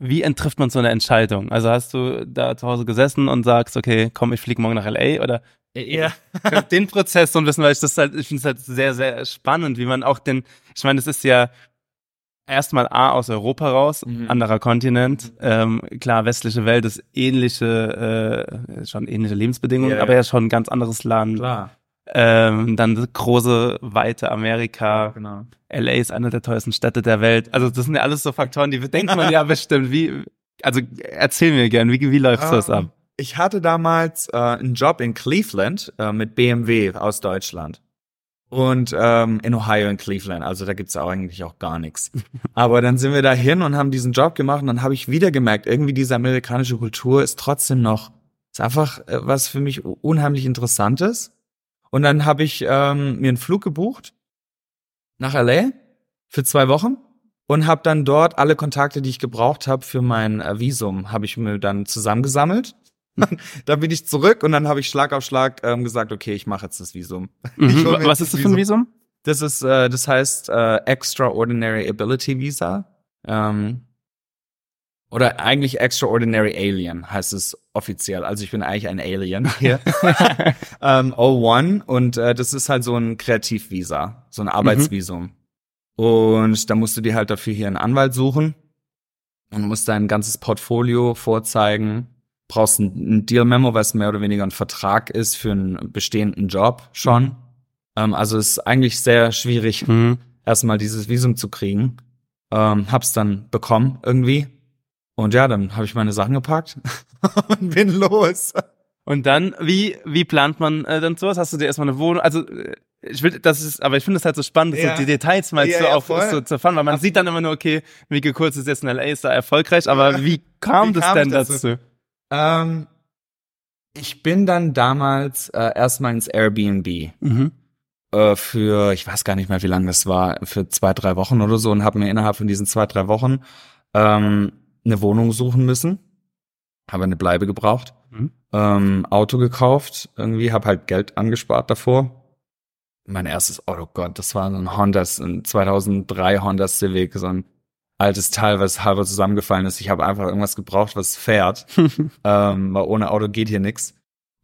Speaker 2: wie trifft man so eine Entscheidung? Also hast du da zu Hause gesessen und sagst, okay, komm, ich fliege morgen nach LA oder
Speaker 3: Ja.
Speaker 2: den Prozess so ein bisschen, weil ich das halt, ich finde es halt sehr, sehr spannend, wie man auch den, ich meine, es ist ja erstmal A aus Europa raus,
Speaker 3: Mhm.
Speaker 2: anderer Kontinent, ähm, klar, westliche Welt ist ähnliche, äh, schon ähnliche Lebensbedingungen,
Speaker 3: Ja,
Speaker 2: aber
Speaker 3: ja.
Speaker 2: schon ein ganz anderes Land.
Speaker 3: Klar.
Speaker 2: Ähm, dann das große, weite Amerika.
Speaker 3: genau.
Speaker 2: LA ist eine der teuersten Städte der Welt. Also das sind ja alles so Faktoren, die denkt man ja bestimmt. Wie, also erzähl mir gern, wie, wie läuft das ab?
Speaker 3: Ähm, Ich hatte damals äh, einen Job in Cleveland äh, mit BMW aus Deutschland. Und ähm, in Ohio in Cleveland, also da gibt's auch eigentlich auch gar nichts. Aber dann sind wir da hin und haben diesen Job gemacht und dann habe ich wieder gemerkt, irgendwie diese amerikanische Kultur ist trotzdem noch, ist einfach äh, was für mich unheimlich Interessantes. Und dann habe ich ähm, mir einen Flug gebucht nach LA für zwei Wochen und habe dann dort alle Kontakte, die ich gebraucht habe für mein äh, Visum, habe ich mir dann zusammengesammelt. dann bin ich zurück und dann habe ich Schlag auf Schlag ähm, gesagt, okay, ich mache jetzt das Visum.
Speaker 2: Mhm. Was ist das für ein Visum?
Speaker 3: Das ist, äh, das heißt äh, Extraordinary Ability Visa. Ähm, oder eigentlich Extraordinary Alien heißt es offiziell. Also ich bin eigentlich ein Alien hier. ähm, O1 und äh, das ist halt so ein Kreativvisa, so ein Arbeitsvisum. Und da musst du dir halt dafür hier einen Anwalt suchen und musst dein ganzes Portfolio vorzeigen. Brauchst ein, ein Deal-Memo, was mehr oder weniger ein Vertrag ist für einen bestehenden Job schon. Ähm, also es ist eigentlich sehr schwierig,
Speaker 2: Mhm.
Speaker 3: erstmal dieses Visum zu kriegen. Ähm, hab's dann bekommen irgendwie. Und ja, dann habe ich meine Sachen gepackt und bin los.
Speaker 2: Und dann, wie, wie plant man äh, dann sowas? Hast du dir erstmal eine Wohnung? Also, äh, ich will, das ist, aber ich finde es halt so spannend,
Speaker 3: Ja.
Speaker 2: so die Details mal
Speaker 3: Ja,
Speaker 2: zu,
Speaker 3: ja,
Speaker 2: auf, so zu erfahren, weil man sieht dann immer nur, okay, Mieke Kurz ist jetzt in LA, ist da erfolgreich, aber wie kam
Speaker 3: Wie
Speaker 2: das
Speaker 3: kam
Speaker 2: denn
Speaker 3: das
Speaker 2: dazu?
Speaker 3: Ähm, ich bin dann damals äh, erstmal ins Airbnb
Speaker 2: Mhm.
Speaker 3: äh, für, ich weiß gar nicht mehr, wie lange das war, für zwei, drei Wochen oder so und habe mir innerhalb von diesen zwei, drei Wochen ähm, eine Wohnung suchen müssen. Habe eine Bleibe gebraucht,
Speaker 2: Mhm.
Speaker 3: ähm, Auto gekauft, irgendwie, habe halt Geld angespart davor. Mein erstes, oh Gott, das war so ein Honda, ein 2003 Honda Civic, so ein altes Teil, was halber zusammengefallen ist. Ich habe einfach irgendwas gebraucht, was fährt, ähm, weil ohne Auto geht hier nix.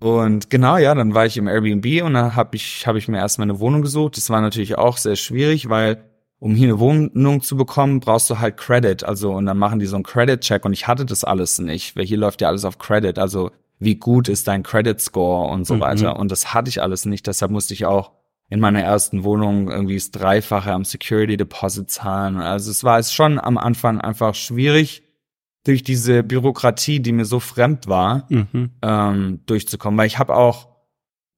Speaker 3: Und genau, ja, dann war ich im Airbnb und dann habe ich, hab ich mir erstmal eine Wohnung gesucht. Das war natürlich auch sehr schwierig, weil um hier eine Wohnung zu bekommen, brauchst du halt Credit. Also, und dann machen die so einen Credit-Check und ich hatte das alles nicht, weil hier läuft ja alles auf Credit. Also, wie gut ist dein Credit-Score und so
Speaker 2: Mhm.
Speaker 3: weiter. Und das hatte ich alles nicht. Deshalb musste ich auch in meiner ersten Wohnung irgendwie das Dreifache am Security Deposit zahlen. Also, es war es schon am Anfang einfach schwierig, durch diese Bürokratie, die mir so fremd war,
Speaker 2: Mhm.
Speaker 3: ähm, durchzukommen. Weil ich habe auch,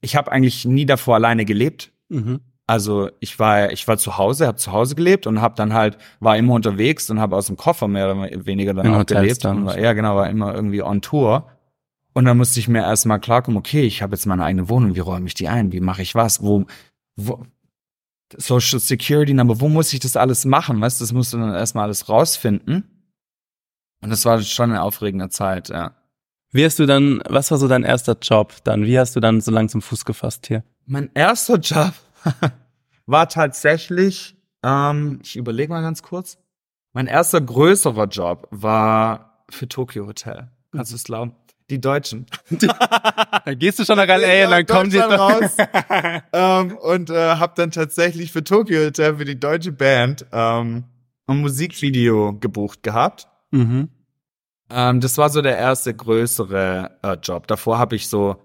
Speaker 3: ich habe eigentlich nie davor alleine gelebt.
Speaker 2: Mhm.
Speaker 3: Also ich war, ich war zu Hause, habe zu Hause gelebt und habe dann halt war immer unterwegs und habe aus dem Koffer mehr oder weniger dann
Speaker 2: In
Speaker 3: auch
Speaker 2: Hotels
Speaker 3: gelebt.
Speaker 2: dann.
Speaker 3: Und war, ja, genau, war immer irgendwie on Tour. Und dann musste ich mir erstmal klarkommen, okay, ich habe jetzt meine eigene Wohnung, wie räume ich die ein, wie mache ich was, wo, wo Social Security Number, wo muss ich das alles machen, weißt du, das musst du dann erstmal alles rausfinden. Und das war schon eine aufregende Zeit, ja.
Speaker 2: Wie hast du dann, was war so dein erster Job dann? Wie hast du dann so langsam Fuß gefasst hier?
Speaker 3: Mein erster Job war tatsächlich, ähm, ich überlege mal ganz kurz. Mein erster größerer Job war für Tokyo Hotel. Kannst du es glauben? Die Deutschen.
Speaker 2: Da gehst du schon nach LA und dann kommen
Speaker 3: Deutschland raus. ähm, und äh, habe dann tatsächlich für Tokyo Hotel für die deutsche Band ähm, ein Musikvideo gebucht gehabt.
Speaker 2: Mhm.
Speaker 3: Ähm, das war so der erste größere äh, Job. Davor habe ich so,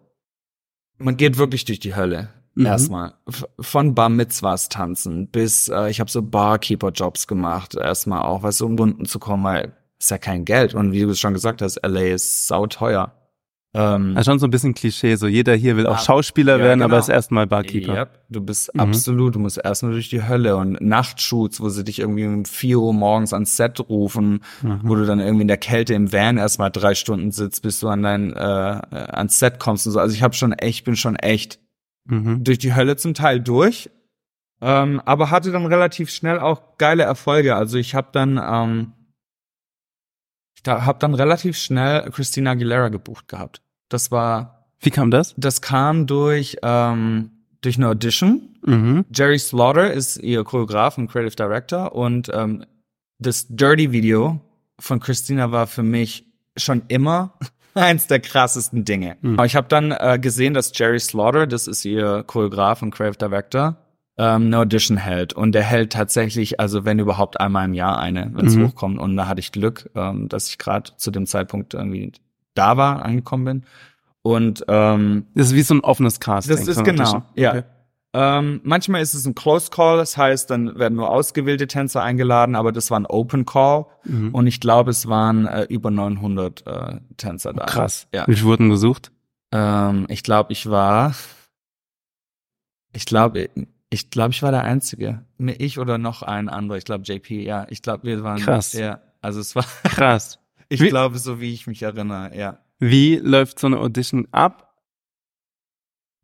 Speaker 3: man geht wirklich durch die Hölle.
Speaker 2: Mhm.
Speaker 3: Erstmal von Bar Mitzvahs tanzen bis äh, ich habe so Barkeeper-Jobs gemacht. Erstmal auch, was so um Runden zu kommen, weil ist ja kein Geld. Und wie du es schon gesagt hast, LA ist sauteuer. Ähm,
Speaker 2: Also schon so ein bisschen Klischee, so jeder hier will auch
Speaker 3: Ah,
Speaker 2: Schauspieler
Speaker 3: ja,
Speaker 2: werden, aber
Speaker 3: genau.
Speaker 2: ist erstmal Barkeeper.
Speaker 3: Yep, du bist
Speaker 2: Mhm.
Speaker 3: absolut, du musst erstmal durch die Hölle und Nachtshoots, wo sie dich irgendwie um 4 Uhr morgens ans Set rufen,
Speaker 2: Mhm.
Speaker 3: wo du dann irgendwie in der Kälte im Van erstmal drei Stunden sitzt, bis du an dein äh, ans Set kommst und so. Also ich habe schon echt, bin schon echt
Speaker 2: Mhm.
Speaker 3: durch die Hölle zum Teil durch, ähm, aber hatte dann relativ schnell auch geile Erfolge. Also ich habe dann ähm, ich habe dann relativ schnell Christina Aguilera gebucht gehabt. Das war
Speaker 2: Wie kam das?
Speaker 3: das kam durch, ähm, durch eine Audition.
Speaker 2: Mhm.
Speaker 3: Jerry Slaughter ist ihr Choreograf und Creative Director und ähm, das Dirty Video von Christina war für mich schon immer eins der krassesten Dinge.
Speaker 2: Mhm.
Speaker 3: Aber ich habe dann äh, gesehen, dass Jerry Slaughter, das ist ihr Choreograf und Creative Director, ähm, eine Audition hält. Und der hält tatsächlich, also wenn überhaupt einmal im Jahr eine, wenn es
Speaker 2: Mhm.
Speaker 3: hochkommt. Und da hatte ich Glück, ähm, dass ich gerade zu dem Zeitpunkt irgendwie da war, angekommen bin. Und ähm,
Speaker 2: Das ist wie so ein offenes Casting.
Speaker 3: das ist genau, ja.
Speaker 2: Okay.
Speaker 3: Ähm, manchmal ist es ein Close Call, das heißt, dann werden nur ausgewählte Tänzer eingeladen, aber das war ein Open Call
Speaker 2: Mhm.
Speaker 3: und ich glaube, es waren äh, über 900 äh, Tänzer da.
Speaker 2: Krass.
Speaker 3: Ja.
Speaker 2: Wie viele wurden gesucht?
Speaker 3: Ähm, ich glaube, ich war, ich glaube, ich glaube, ich war der Einzige. Ich oder noch ein anderer. Ich glaube, JP, ja. Ich glaube, wir waren.
Speaker 2: Krass.
Speaker 3: Ja. Also es war,
Speaker 2: Krass.
Speaker 3: ich
Speaker 2: Wie-
Speaker 3: glaube, so wie ich mich erinnere, ja.
Speaker 2: Wie läuft so eine Audition ab?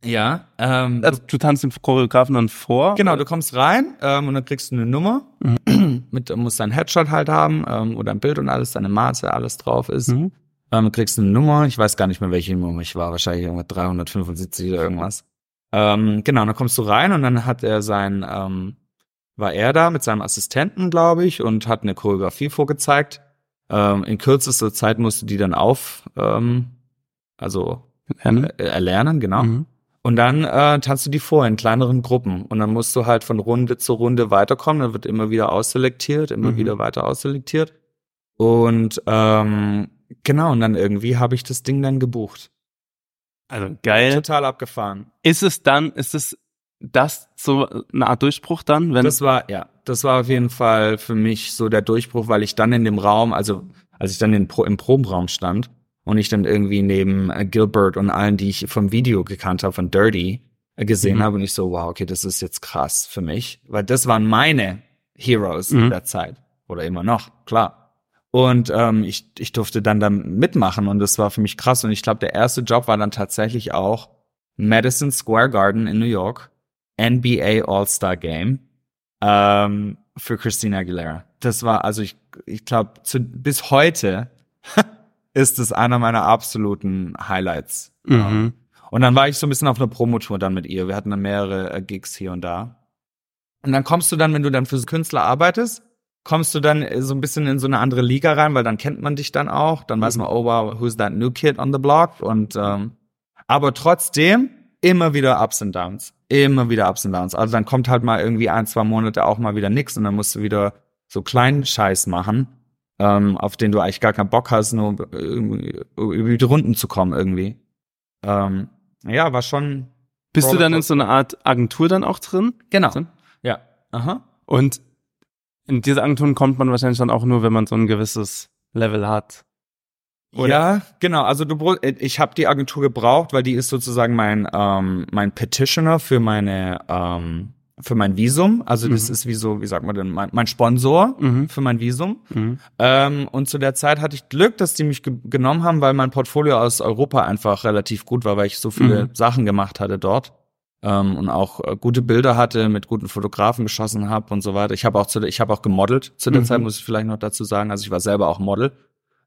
Speaker 3: Ja. Ähm,
Speaker 2: Also du tanzt dem Choreografen dann vor?
Speaker 3: Genau, du kommst rein ähm, und dann kriegst du eine Nummer. Mit, du musst dein Headshot halt haben, ähm, wo dein Bild und alles, deine Maße, alles drauf ist.
Speaker 2: Mhm.
Speaker 3: Ähm, du kriegst eine Nummer. Ich weiß gar nicht mehr, welche Nummer ich war. Wahrscheinlich irgendwas 375 oder irgendwas. Ähm, genau, dann kommst du rein und dann hat er sein, ähm, war er da mit seinem Assistenten, glaube ich, und hat eine Choreografie vorgezeigt. Ähm, in kürzester Zeit musst du die dann auf, ähm, also
Speaker 2: Lernen?
Speaker 3: äh, erlernen, genau.
Speaker 2: Mhm.
Speaker 3: Und dann äh, tanzt du die vor in kleineren Gruppen. Und dann musst du halt von Runde zu Runde weiterkommen. Dann wird immer wieder ausselektiert, immer
Speaker 2: Mhm.
Speaker 3: wieder weiter ausselektiert. Und ähm, genau, und dann irgendwie habe ich das Ding dann gebucht.
Speaker 2: Also geil.
Speaker 3: Total abgefahren.
Speaker 2: Ist es dann, ist es das so eine Art Durchbruch dann, wenn
Speaker 3: Das war, ja, das war auf jeden Fall für mich so der Durchbruch, weil ich dann in dem Raum, also als ich dann in, im Probenraum stand und ich dann irgendwie neben äh, Gilbert und allen, die ich vom Video gekannt habe, von Dirty, äh, gesehen
Speaker 2: Mhm.
Speaker 3: habe und ich so, wow, okay, das ist jetzt krass für mich, weil das waren meine Heroes
Speaker 2: Mhm.
Speaker 3: in der Zeit oder immer noch, klar. Und ähm, ich, ich durfte dann da mitmachen und das war für mich krass und ich glaube, der erste Job war dann tatsächlich auch Madison Square Garden in New York, NBA All-Star Game ähm, für Christina Aguilera. Das war, also ich, ich glaube, bis heute ist es einer meiner absoluten Highlights.
Speaker 2: Mhm.
Speaker 3: Und dann war ich so ein bisschen auf einer Promotour dann mit ihr. Wir hatten dann mehrere äh, Gigs hier und da. Und dann kommst du dann, wenn du dann für Künstler arbeitest, kommst du dann äh, so ein bisschen in so eine andere Liga rein, weil dann kennt man dich dann auch. Dann weiß man, oh wow, who's that new kid on the block? Und ähm, aber trotzdem immer wieder Ups and Downs. Immer wieder Ups and Downs. Also dann kommt halt mal irgendwie ein, zwei Monate auch mal wieder nix und dann musst du wieder so kleinen Scheiß machen, ähm, auf den du eigentlich gar keinen Bock hast, nur irgendwie über die Runden zu kommen irgendwie. Ähm, ja, war schon.
Speaker 2: Bist du dann in so einer Art Agentur dann auch drin?
Speaker 3: Genau. Ja. Aha.
Speaker 2: Und in diese Agenturen kommt man wahrscheinlich dann auch nur, wenn man so ein gewisses Level hat. Oder?
Speaker 3: Ja, genau. Also du, bro- ich habe die Agentur gebraucht, weil die ist sozusagen mein ähm, mein Petitioner für meine ähm, für mein Visum. Also das
Speaker 2: Mhm.
Speaker 3: ist wie so, wie sagt man denn, mein, mein Sponsor
Speaker 2: Mhm.
Speaker 3: für mein Visum.
Speaker 2: Mhm.
Speaker 3: Ähm, und zu der Zeit hatte ich Glück, dass die mich ge genommen haben, weil mein Portfolio aus Europa einfach relativ gut war, weil ich so viele
Speaker 2: Mhm.
Speaker 3: Sachen gemacht hatte dort. Ähm, und auch äh, gute Bilder hatte, mit guten Fotografen geschossen habe und so weiter. Ich habe auch zu ich habe auch gemodelt zu der
Speaker 2: Mhm.
Speaker 3: Zeit, muss ich vielleicht noch dazu sagen. Also ich war selber auch Model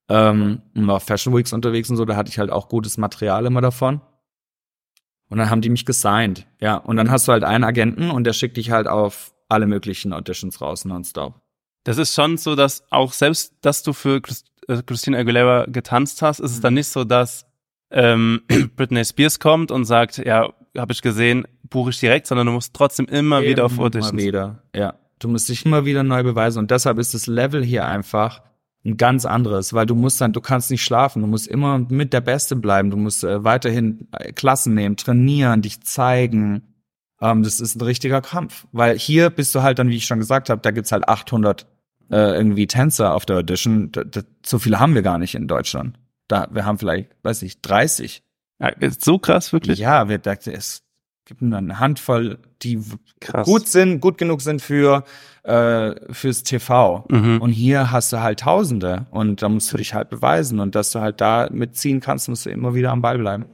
Speaker 3: ähm, und war auf Fashion Weeks unterwegs und so, da hatte ich halt auch gutes Material immer davon. Und dann haben die mich gesigned. Ja, und dann hast du halt einen Agenten und der schickt dich halt auf alle möglichen Auditions raus nonstop.
Speaker 2: Das ist schon so, dass auch selbst, dass du für äh, Christina Aguilera getanzt hast, ist es
Speaker 3: Mhm.
Speaker 2: dann nicht so, dass ähm, Britney Spears kommt und sagt, ja, habe ich gesehen, buche ich direkt, sondern du musst trotzdem immer wieder auf
Speaker 3: Immer
Speaker 2: Auditions.
Speaker 3: wieder, ja. Du musst dich immer wieder neu beweisen und deshalb ist das Level hier einfach ein ganz anderes, weil du musst dann, du kannst nicht schlafen, du musst immer mit der Beste bleiben, du musst äh, weiterhin äh, Klassen nehmen, trainieren, dich zeigen. Ähm, das ist ein richtiger Kampf, weil hier bist du halt dann, wie ich schon gesagt habe, da gibt's halt 800 äh, irgendwie Tänzer auf der Audition. D d so viele haben wir gar nicht in Deutschland. Da, wir haben vielleicht, weiß ich, 30.
Speaker 2: Ja, ist so krass, wirklich.
Speaker 3: Ja, wir, da, es gibt nur eine Handvoll, die
Speaker 2: Krass.
Speaker 3: gut sind, gut genug sind für äh, fürs TV.
Speaker 2: Mhm.
Speaker 3: Und hier hast du halt Tausende und da musst du dich halt beweisen und dass du halt da mitziehen kannst, musst du immer wieder am Ball bleiben.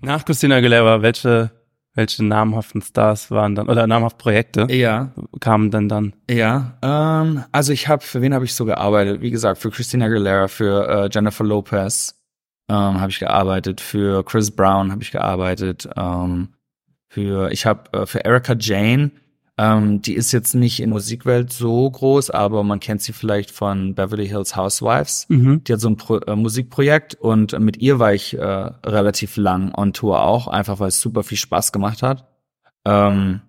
Speaker 2: Nach Christina Aguilera, welche, welche namhaften Stars waren dann, oder namhaft Projekte
Speaker 3: Ja,
Speaker 2: kamen denn dann?
Speaker 3: ja. Ähm, also ich habe, für wen habe ich so gearbeitet? Wie gesagt, für Christina Aguilera, für äh, Jennifer Lopez ähm, habe ich gearbeitet, für Chris Brown habe ich gearbeitet, ähm, für ich habe äh, für Erica Jane, ähm, die ist jetzt nicht in der Musikwelt so groß, aber man kennt sie vielleicht von Beverly Hills Housewives.
Speaker 2: Mhm.
Speaker 3: Die hat so ein Pro äh, Musikprojekt und mit ihr war ich äh, relativ lang on Tour auch, einfach weil es super viel Spaß gemacht hat. Ähm,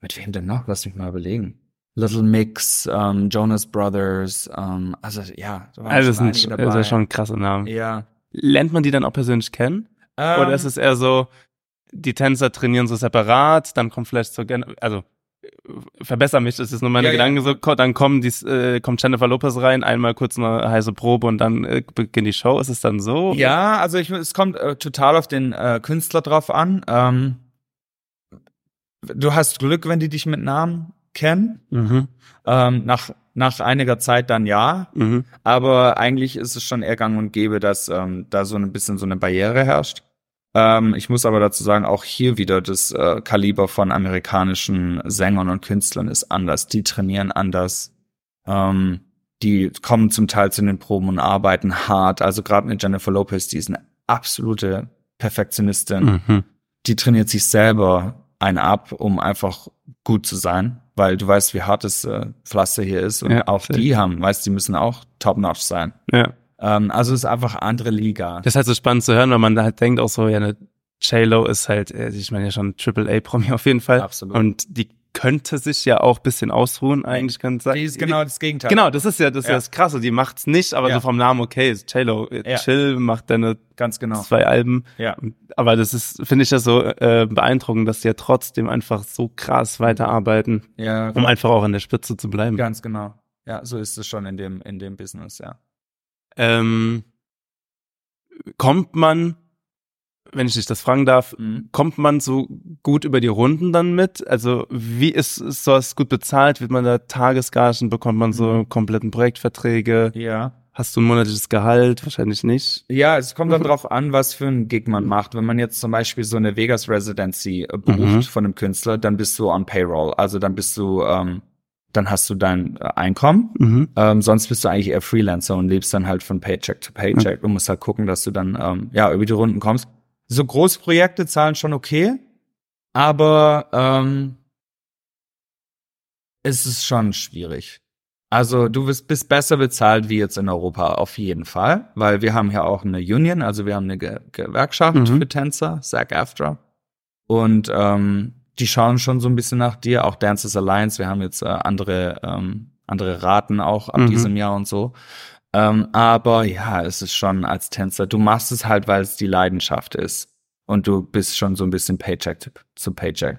Speaker 3: mit wem denn noch? Lass mich mal überlegen. Little Mix, ähm, Jonas Brothers, ähm, also ja, da waren
Speaker 2: Also das
Speaker 3: schon
Speaker 2: sind das
Speaker 3: dabei.
Speaker 2: ist schon krasse Namen.
Speaker 3: ja.
Speaker 2: Lernt man die dann auch persönlich kennen?
Speaker 3: Ähm,
Speaker 2: Oder ist es eher so, die Tänzer trainieren so separat, dann kommt vielleicht so, gen- also äh, verbessere mich, das ist nur meine
Speaker 3: Ja, ja.
Speaker 2: Gedanken so, ko- dann kommen die, äh, kommt Jennifer Lopez rein, einmal kurz eine heiße Probe und dann äh, beginnt die Show. Ist es dann so?
Speaker 3: Ja, also ich, es kommt äh, total auf den äh, Künstler drauf an. Ähm, du hast Glück, wenn die dich mit Namen kennen.
Speaker 2: Mhm.
Speaker 3: Ähm, nach, nach einiger Zeit dann ja.
Speaker 2: Mhm.
Speaker 3: Aber eigentlich ist es schon eher gang und gäbe, dass ähm, da so ein bisschen so eine Barriere herrscht. Ähm, ich muss aber dazu sagen, auch hier wieder das äh, Kaliber von amerikanischen Sängern und Künstlern ist anders. Die trainieren anders. Ähm, die kommen zum Teil zu den Proben und arbeiten hart. Also gerade mit Jennifer Lopez, die ist eine absolute Perfektionistin
Speaker 2: Mhm.
Speaker 3: die trainiert sich selber ein ab, um einfach gut zu sein, weil du weißt, wie hart das äh, Pflaster hier ist und
Speaker 2: Ja,
Speaker 3: auch
Speaker 2: safe.
Speaker 3: die haben, weißt, die müssen auch top-notch sein.
Speaker 2: Ja.
Speaker 3: Ähm, also es ist einfach andere Liga.
Speaker 2: Das ist halt so spannend zu hören, weil man da halt denkt auch so, ja, eine J-Lo ist halt, äh, ich meine ja schon Triple A-Promi auf jeden Fall.
Speaker 3: Absolut.
Speaker 2: Und die könnte sich ja auch bisschen ausruhen, eigentlich kann sagen.
Speaker 3: Die ist genau das Gegenteil.
Speaker 2: Genau, das ist ja das, ist ja.
Speaker 3: Ja.
Speaker 2: das Krasse. Die macht's nicht, aber
Speaker 3: Ja.
Speaker 2: so vom Namen okay. ist J-Lo, äh,
Speaker 3: Ja.
Speaker 2: chill, macht deine
Speaker 3: Ganz genau.
Speaker 2: zwei Alben.
Speaker 3: Ja.
Speaker 2: Aber das ist, finde ich das so äh, beeindruckend, dass die ja trotzdem einfach so krass weiterarbeiten,
Speaker 3: Ja,
Speaker 2: um einfach auch an der Spitze zu bleiben.
Speaker 3: ganz genau. Ja, so ist es schon in dem, in dem Business, ja.
Speaker 2: Ähm, kommt man, wenn ich dich das fragen darf,
Speaker 3: Mhm.
Speaker 2: kommt man so gut über die Runden dann mit? Also wie ist, ist sowas gut bezahlt? Wird man da Tagesgagen? Bekommt man so kompletten Projektverträge?
Speaker 3: Ja.
Speaker 2: Hast du ein monatliches Gehalt? Wahrscheinlich nicht.
Speaker 3: Ja, es kommt dann drauf an, was für ein Gig man macht. Wenn man jetzt zum Beispiel so eine Vegas Residency äh, bucht
Speaker 2: Mhm.
Speaker 3: von einem Künstler, dann bist du on Payroll. Also dann bist du, ähm, dann hast du dein äh, Einkommen.
Speaker 2: Mhm.
Speaker 3: Ähm, sonst bist du eigentlich eher Freelancer und lebst dann halt von Paycheck to Paycheck. Du musst halt gucken, dass du dann ähm, ja über die Runden kommst. So Großprojekte zahlen schon okay, aber ähm, es ist schon schwierig. Also du bist, bist besser bezahlt wie jetzt in Europa auf jeden Fall, weil wir haben ja auch eine Union, also wir haben eine Ge Gewerkschaft
Speaker 2: Mhm.
Speaker 3: für Tänzer, SAG-AFTRA. Und ähm, die schauen schon so ein bisschen nach dir, auch Dancers Alliance. Wir haben jetzt äh, andere, ähm, andere Raten auch ab
Speaker 2: Mhm.
Speaker 3: diesem Jahr und so. Ähm, aber ja, es ist schon als Tänzer, du machst es halt, weil es die Leidenschaft ist. Und du bist schon so ein bisschen Paycheck zu- Paycheck.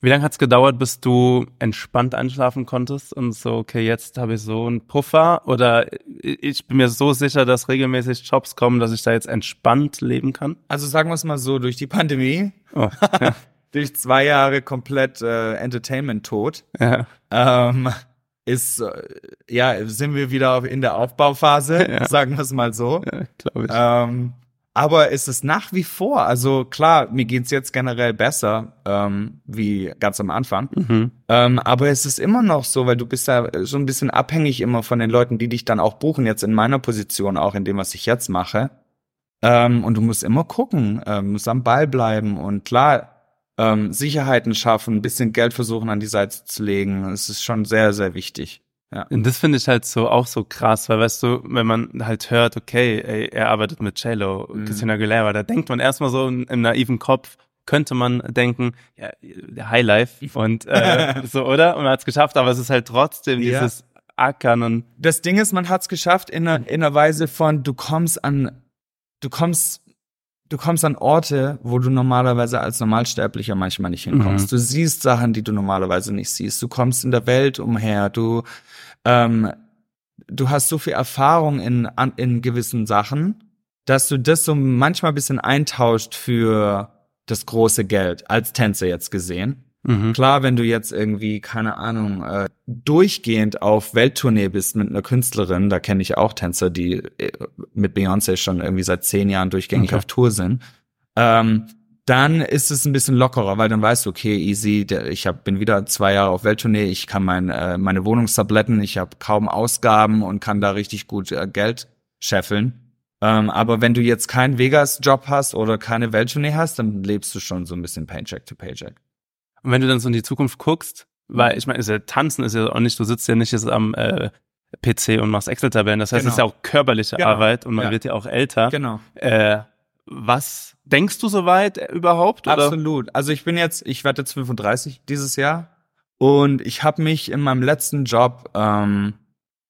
Speaker 2: Wie lange hat's gedauert, bis du entspannt einschlafen konntest und so, okay, jetzt habe ich so einen Puffer oder ich bin mir so sicher, dass regelmäßig Jobs kommen, dass ich da jetzt entspannt leben kann?
Speaker 3: Also sagen wir es mal so, durch die Pandemie,
Speaker 2: Oh, ja,
Speaker 3: durch zwei Jahre komplett äh, Entertainment tot,
Speaker 2: ja,
Speaker 3: ähm, ist, äh, ja, sind wir wieder in der Aufbauphase,
Speaker 2: Ja.
Speaker 3: sagen wir es mal so.
Speaker 2: ja glaube ich.
Speaker 3: Ähm, aber es ist nach wie vor, also klar, mir geht's jetzt generell besser, ähm, wie ganz am Anfang.
Speaker 2: Mhm.
Speaker 3: Ähm, aber es ist immer noch so, weil du bist ja so ein bisschen abhängig immer von den Leuten, die dich dann auch buchen, jetzt in meiner Position, auch in dem, was ich jetzt mache. Ähm, und du musst immer gucken, ähm, musst am Ball bleiben und klar, ähm, Sicherheiten schaffen, ein bisschen Geld versuchen an die Seite zu legen. Es ist schon sehr, sehr wichtig.
Speaker 2: Und das finde ich halt so auch so krass, weil weißt du, wenn man halt hört, okay, ey, er arbeitet mit J-Lo,
Speaker 3: Mhm.
Speaker 2: Christina Aguilera, da denkt man erstmal so im, im naiven Kopf, könnte man denken, ja, Highlife und äh, so, oder? Und man hat es geschafft, aber es ist halt trotzdem
Speaker 3: Ja.
Speaker 2: dieses Ackern und
Speaker 3: Das Ding ist, man hat es geschafft in einer, in einer Weise von, du kommst an, du kommst, du kommst an Orte, wo du normalerweise als Normalsterblicher manchmal nicht hinkommst.
Speaker 2: Mhm.
Speaker 3: Du siehst Sachen, die du normalerweise nicht siehst. Du kommst in der Welt umher. Du, ähm, du hast so viel Erfahrung in, an, in gewissen Sachen, dass du das so manchmal ein bisschen eintauscht für das große Geld, als Tänzer jetzt gesehen.
Speaker 2: Mhm.
Speaker 3: Klar, wenn du jetzt irgendwie, keine Ahnung, äh, durchgehend auf Welttournee bist mit einer Künstlerin, da kenne ich auch Tänzer, die äh, mit Beyoncé schon irgendwie seit zehn Jahren durchgängig
Speaker 2: Okay.
Speaker 3: auf Tour sind, ähm, dann ist es ein bisschen lockerer, weil dann weißt du, okay, easy, der, ich hab, bin wieder zwei Jahre auf Welttournee, ich kann mein, äh, meine Wohnungstabletten, ich habe kaum Ausgaben und kann da richtig gut äh, Geld scheffeln. Ähm, aber wenn du jetzt keinen Vegas-Job hast oder keine Welttournee hast, dann lebst du schon so ein bisschen Paycheck to Paycheck.
Speaker 2: Und wenn du dann so in die Zukunft guckst, weil ich meine, ist ja, tanzen ist ja auch nicht, du sitzt ja nicht jetzt am äh, PC und machst Excel-Tabellen, das heißt,
Speaker 3: Genau.
Speaker 2: es ist ja auch körperliche
Speaker 3: Genau.
Speaker 2: Arbeit und man
Speaker 3: Ja.
Speaker 2: wird ja auch älter.
Speaker 3: Genau.
Speaker 2: Äh, was denkst du soweit überhaupt? Oder?
Speaker 3: Absolut. Also ich bin jetzt, ich werde jetzt 35 dieses Jahr und ich habe mich in meinem letzten Job, ähm,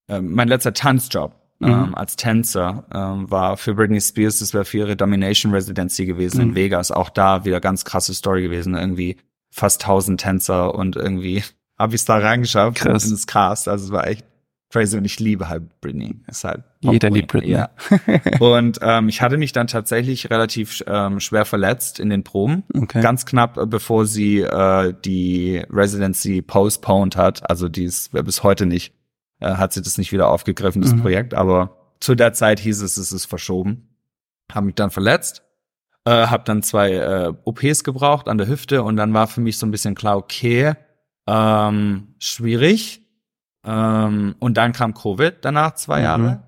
Speaker 3: äh, mein letzter Tanzjob ähm,
Speaker 2: Mhm.
Speaker 3: als Tänzer ähm, war für Britney Spears, das wäre für ihre Domination Residency gewesen
Speaker 2: Mhm.
Speaker 3: in Vegas. Auch da wieder ganz krasse Story gewesen. Irgendwie fast 1000 Tänzer und irgendwie habe ich es da reingeschafft.
Speaker 2: Krass.
Speaker 3: Und es ist krass. Also es war echt crazy und ich liebe halt Britney. Ist halt
Speaker 2: Jeder liebt Britney.
Speaker 3: Ja. und ähm, ich hatte mich dann tatsächlich relativ ähm, schwer verletzt in den Proben.
Speaker 2: Okay.
Speaker 3: Ganz knapp, äh, bevor sie äh, die Residency postponed hat. Also die ist äh, bis heute nicht, äh, hat sie das nicht wieder aufgegriffen, das
Speaker 2: Mhm.
Speaker 3: Projekt. Aber zu der Zeit hieß es, es ist verschoben. Hab mich dann verletzt. Äh, hab dann zwei äh, OPs gebraucht an der Hüfte und dann war für mich so ein bisschen klar, okay, ähm, schwierig. Ähm, und dann kam Covid danach, zwei
Speaker 2: Mhm.
Speaker 3: Jahre.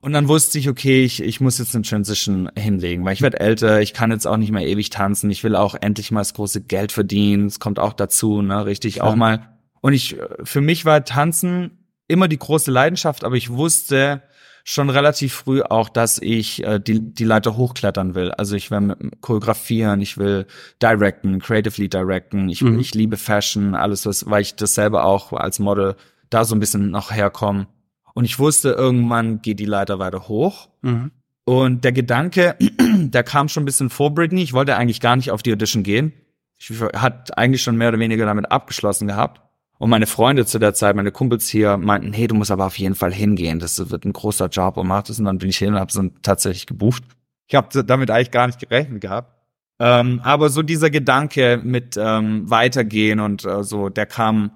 Speaker 3: Und dann wusste ich, okay, ich, ich muss jetzt eine Transition hinlegen, weil ich werde älter, ich kann jetzt auch nicht mehr ewig tanzen, ich will auch endlich mal das große Geld verdienen, es kommt auch dazu, ne, richtig,
Speaker 2: Klar.
Speaker 3: auch mal. Und ich, für mich war Tanzen immer die große Leidenschaft, aber ich wusste schon relativ früh auch, dass ich äh, die, die Leiter hochklettern will. Also ich will mit- choreografieren, ich will directen, creatively directen, ich,
Speaker 2: Mhm.
Speaker 3: ich liebe Fashion, alles was, weil ich das selber auch als Model da so ein bisschen noch herkomme. Und ich wusste, irgendwann geht die Leiter weiter hoch.
Speaker 2: Mhm.
Speaker 3: Und der Gedanke, der kam schon ein bisschen vor Britney. Ich wollte eigentlich gar nicht auf die Audition gehen. Ich hat eigentlich schon mehr oder weniger damit abgeschlossen gehabt. Und meine Freunde zu der Zeit, meine Kumpels hier, meinten, hey, du musst aber auf jeden Fall hingehen. Das wird ein großer Job und mach das. Und dann bin ich hin und hab's dann tatsächlich gebucht. Ich habe damit eigentlich gar nicht gerechnet gehabt. Ähm, aber so dieser Gedanke mit ähm, weitergehen und äh, so, der kam,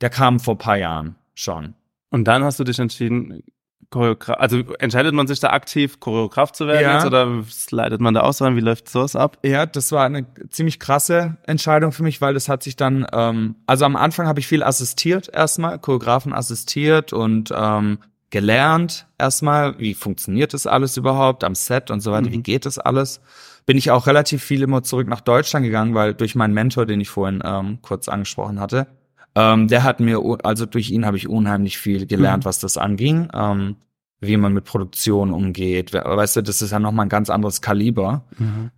Speaker 3: der kam vor paar Jahren schon.
Speaker 2: Und dann hast du dich entschieden, Choreograf, also entscheidet man sich da aktiv, Choreograf zu werden
Speaker 3: Ja.
Speaker 2: jetzt, oder leitet man da aus rein? Wie läuft sowas ab?
Speaker 3: Ja, das war eine ziemlich krasse Entscheidung für mich, weil das hat sich dann, ähm, also am Anfang habe ich viel assistiert erstmal, Choreografen assistiert und ähm, gelernt erstmal, wie funktioniert das alles überhaupt am Set und so weiter, wie geht das alles. Bin ich auch relativ viel immer zurück nach Deutschland gegangen, weil durch meinen Mentor, den ich vorhin ähm, kurz angesprochen hatte, ähm, der hat mir, also durch ihn habe ich unheimlich viel gelernt, was das anging, ähm, wie man mit Produktion umgeht. We- Weißt du, das ist ja nochmal ein ganz anderes Kaliber.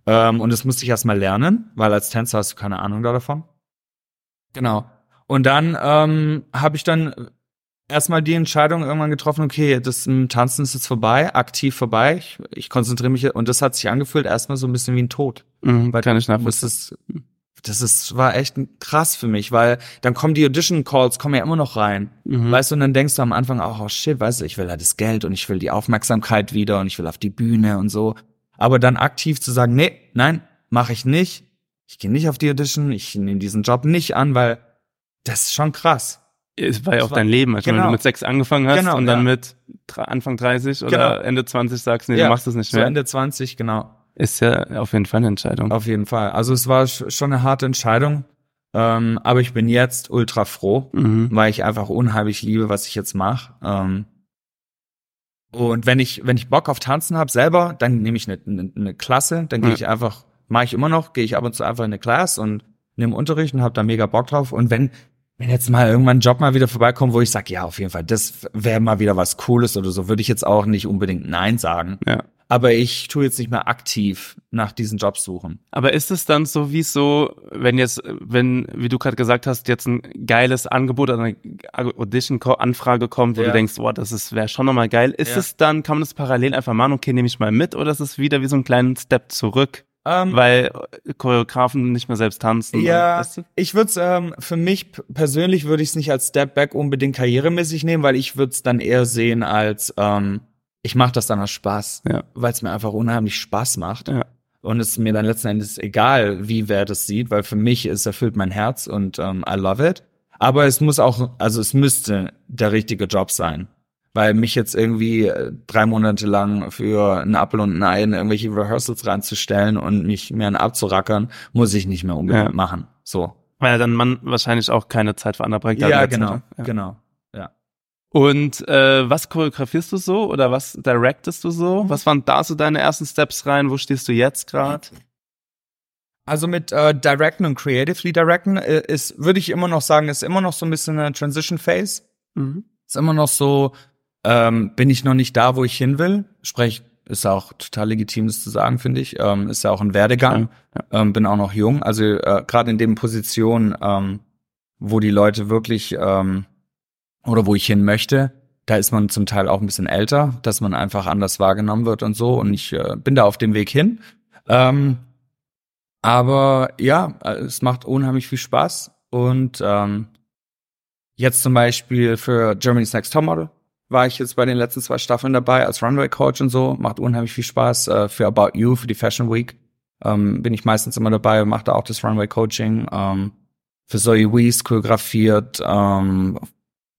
Speaker 3: Ähm, und das musste ich erstmal lernen, weil als Tänzer hast du keine Ahnung da davon. Genau. Und dann ähm, habe ich dann erstmal die Entscheidung irgendwann getroffen, okay, das Tanzen ist jetzt vorbei, aktiv vorbei. Ich, ich konzentriere mich und das hat sich angefühlt erstmal so ein bisschen wie ein Tod.
Speaker 2: Mhm, kann ich
Speaker 3: Das
Speaker 2: nachvollziehen.
Speaker 3: Das ist, war echt krass für mich, weil dann kommen die Audition Calls, kommen ja immer noch rein.
Speaker 2: Mhm.
Speaker 3: Weißt du, und dann denkst du am Anfang auch, oh shit, weißt du, ich will halt das Geld und ich will die Aufmerksamkeit wieder und ich will auf die Bühne und so. Aber dann aktiv zu sagen, nee, nein, mache ich nicht. Ich gehe nicht auf die Audition, ich nehme diesen Job nicht an, weil das ist schon krass.
Speaker 2: Es war ja auch
Speaker 3: war-
Speaker 2: dein Leben. Also wenn
Speaker 3: genau.
Speaker 2: du mit sechs angefangen hast
Speaker 3: Genau,
Speaker 2: und dann
Speaker 3: ja.
Speaker 2: mit Anfang 30 oder
Speaker 3: Genau.
Speaker 2: Ende 20 sagst, nee, du machst das nicht
Speaker 3: so
Speaker 2: mehr,
Speaker 3: Ende 20, genau.
Speaker 2: Ist ja auf jeden Fall eine Entscheidung.
Speaker 3: Auf jeden Fall. Also es war sch- schon eine harte Entscheidung. Ähm, aber ich bin jetzt ultra froh,
Speaker 2: Mhm.
Speaker 3: weil ich einfach unheimlich liebe, was ich jetzt mache. Ähm, und wenn ich, wenn ich Bock auf Tanzen habe selber, dann nehme ich eine, eine, eine Klasse, dann gehe
Speaker 2: Ja.
Speaker 3: ich einfach, mache ich immer noch, gehe ich ab und zu einfach in eine Class und nehme Unterricht und habe da mega Bock drauf. Und wenn, wenn jetzt mal irgendwann ein Job mal wieder vorbeikommt, wo ich sage, ja, auf jeden Fall, das wäre mal wieder was Cooles oder so, würde ich jetzt auch nicht unbedingt Nein sagen.
Speaker 2: Ja.
Speaker 3: Aber ich tue jetzt nicht mehr aktiv nach diesen Jobs suchen.
Speaker 2: Aber ist es dann so, wie es so, wenn jetzt, wenn, wie du gerade gesagt hast, jetzt ein geiles Angebot oder eine Audition-Anfrage kommt, wo
Speaker 3: Ja.
Speaker 2: du denkst, boah, das ist wäre schon nochmal geil. Ist
Speaker 3: Ja.
Speaker 2: es dann, kann man das parallel einfach machen, okay, nehme ich mal mit, oder ist es wieder wie so ein kleinen Step zurück,
Speaker 3: Ähm,
Speaker 2: weil Choreografen nicht mehr selbst tanzen?
Speaker 3: Ja,
Speaker 2: weißt du?
Speaker 3: ich würde es ähm, für mich persönlich würde ich es nicht als Step Back unbedingt karrieremäßig nehmen, weil ich würde es dann eher sehen als ähm, ich mache das dann aus Spaß,
Speaker 2: Ja.
Speaker 3: weil es mir einfach unheimlich Spaß macht.
Speaker 2: Ja.
Speaker 3: Und es ist mir dann letzten Endes egal, wie wer das sieht, weil für mich es erfüllt mein Herz und ähm, I love it. Aber es muss auch, also es müsste der richtige Job sein. Weil mich jetzt irgendwie äh, drei Monate lang für einen Apfel und ein Ei in irgendwelche Rehearsals reinzustellen und mich mehr abzurackern, muss ich nicht mehr unbedingt
Speaker 2: Ja.
Speaker 3: machen. So.
Speaker 2: Weil dann man wahrscheinlich auch keine Zeit für andere Projekte
Speaker 3: Ja,
Speaker 2: hat.
Speaker 3: genau,
Speaker 2: Ja.
Speaker 3: genau. Ja.
Speaker 2: Und äh, was choreografierst du so oder was directest du so? Was waren da so deine ersten Steps rein? Wo stehst du jetzt gerade?
Speaker 3: Also mit äh, Directen und Creatively Directen äh, ist, würde ich immer noch sagen, ist immer noch so ein bisschen eine Transition Phase.
Speaker 2: Mhm.
Speaker 3: Ist immer noch so, ähm, bin ich noch nicht da, wo ich hin will. Sprich, ist auch total legitim, das zu sagen, finde ich. Ähm, ist ja auch ein Werdegang. Ähm, bin auch noch jung. Also äh, gerade in den Positionen, ähm, wo die Leute wirklich ähm, oder wo ich hin möchte, da ist man zum Teil auch ein bisschen älter, dass man einfach anders wahrgenommen wird und so. Und ich äh, bin da auf dem Weg hin. Ähm, aber ja, äh, es macht unheimlich viel Spaß. Und ähm, jetzt zum Beispiel für Germany's Next Topmodel war ich jetzt bei den letzten zwei Staffeln dabei als Runway Coach und so. Macht unheimlich viel Spaß. Äh, für About You, für die Fashion Week ähm, bin ich meistens immer dabei mache da auch das Runway Coaching. Ähm, für Zoe Wees choreografiert, ähm,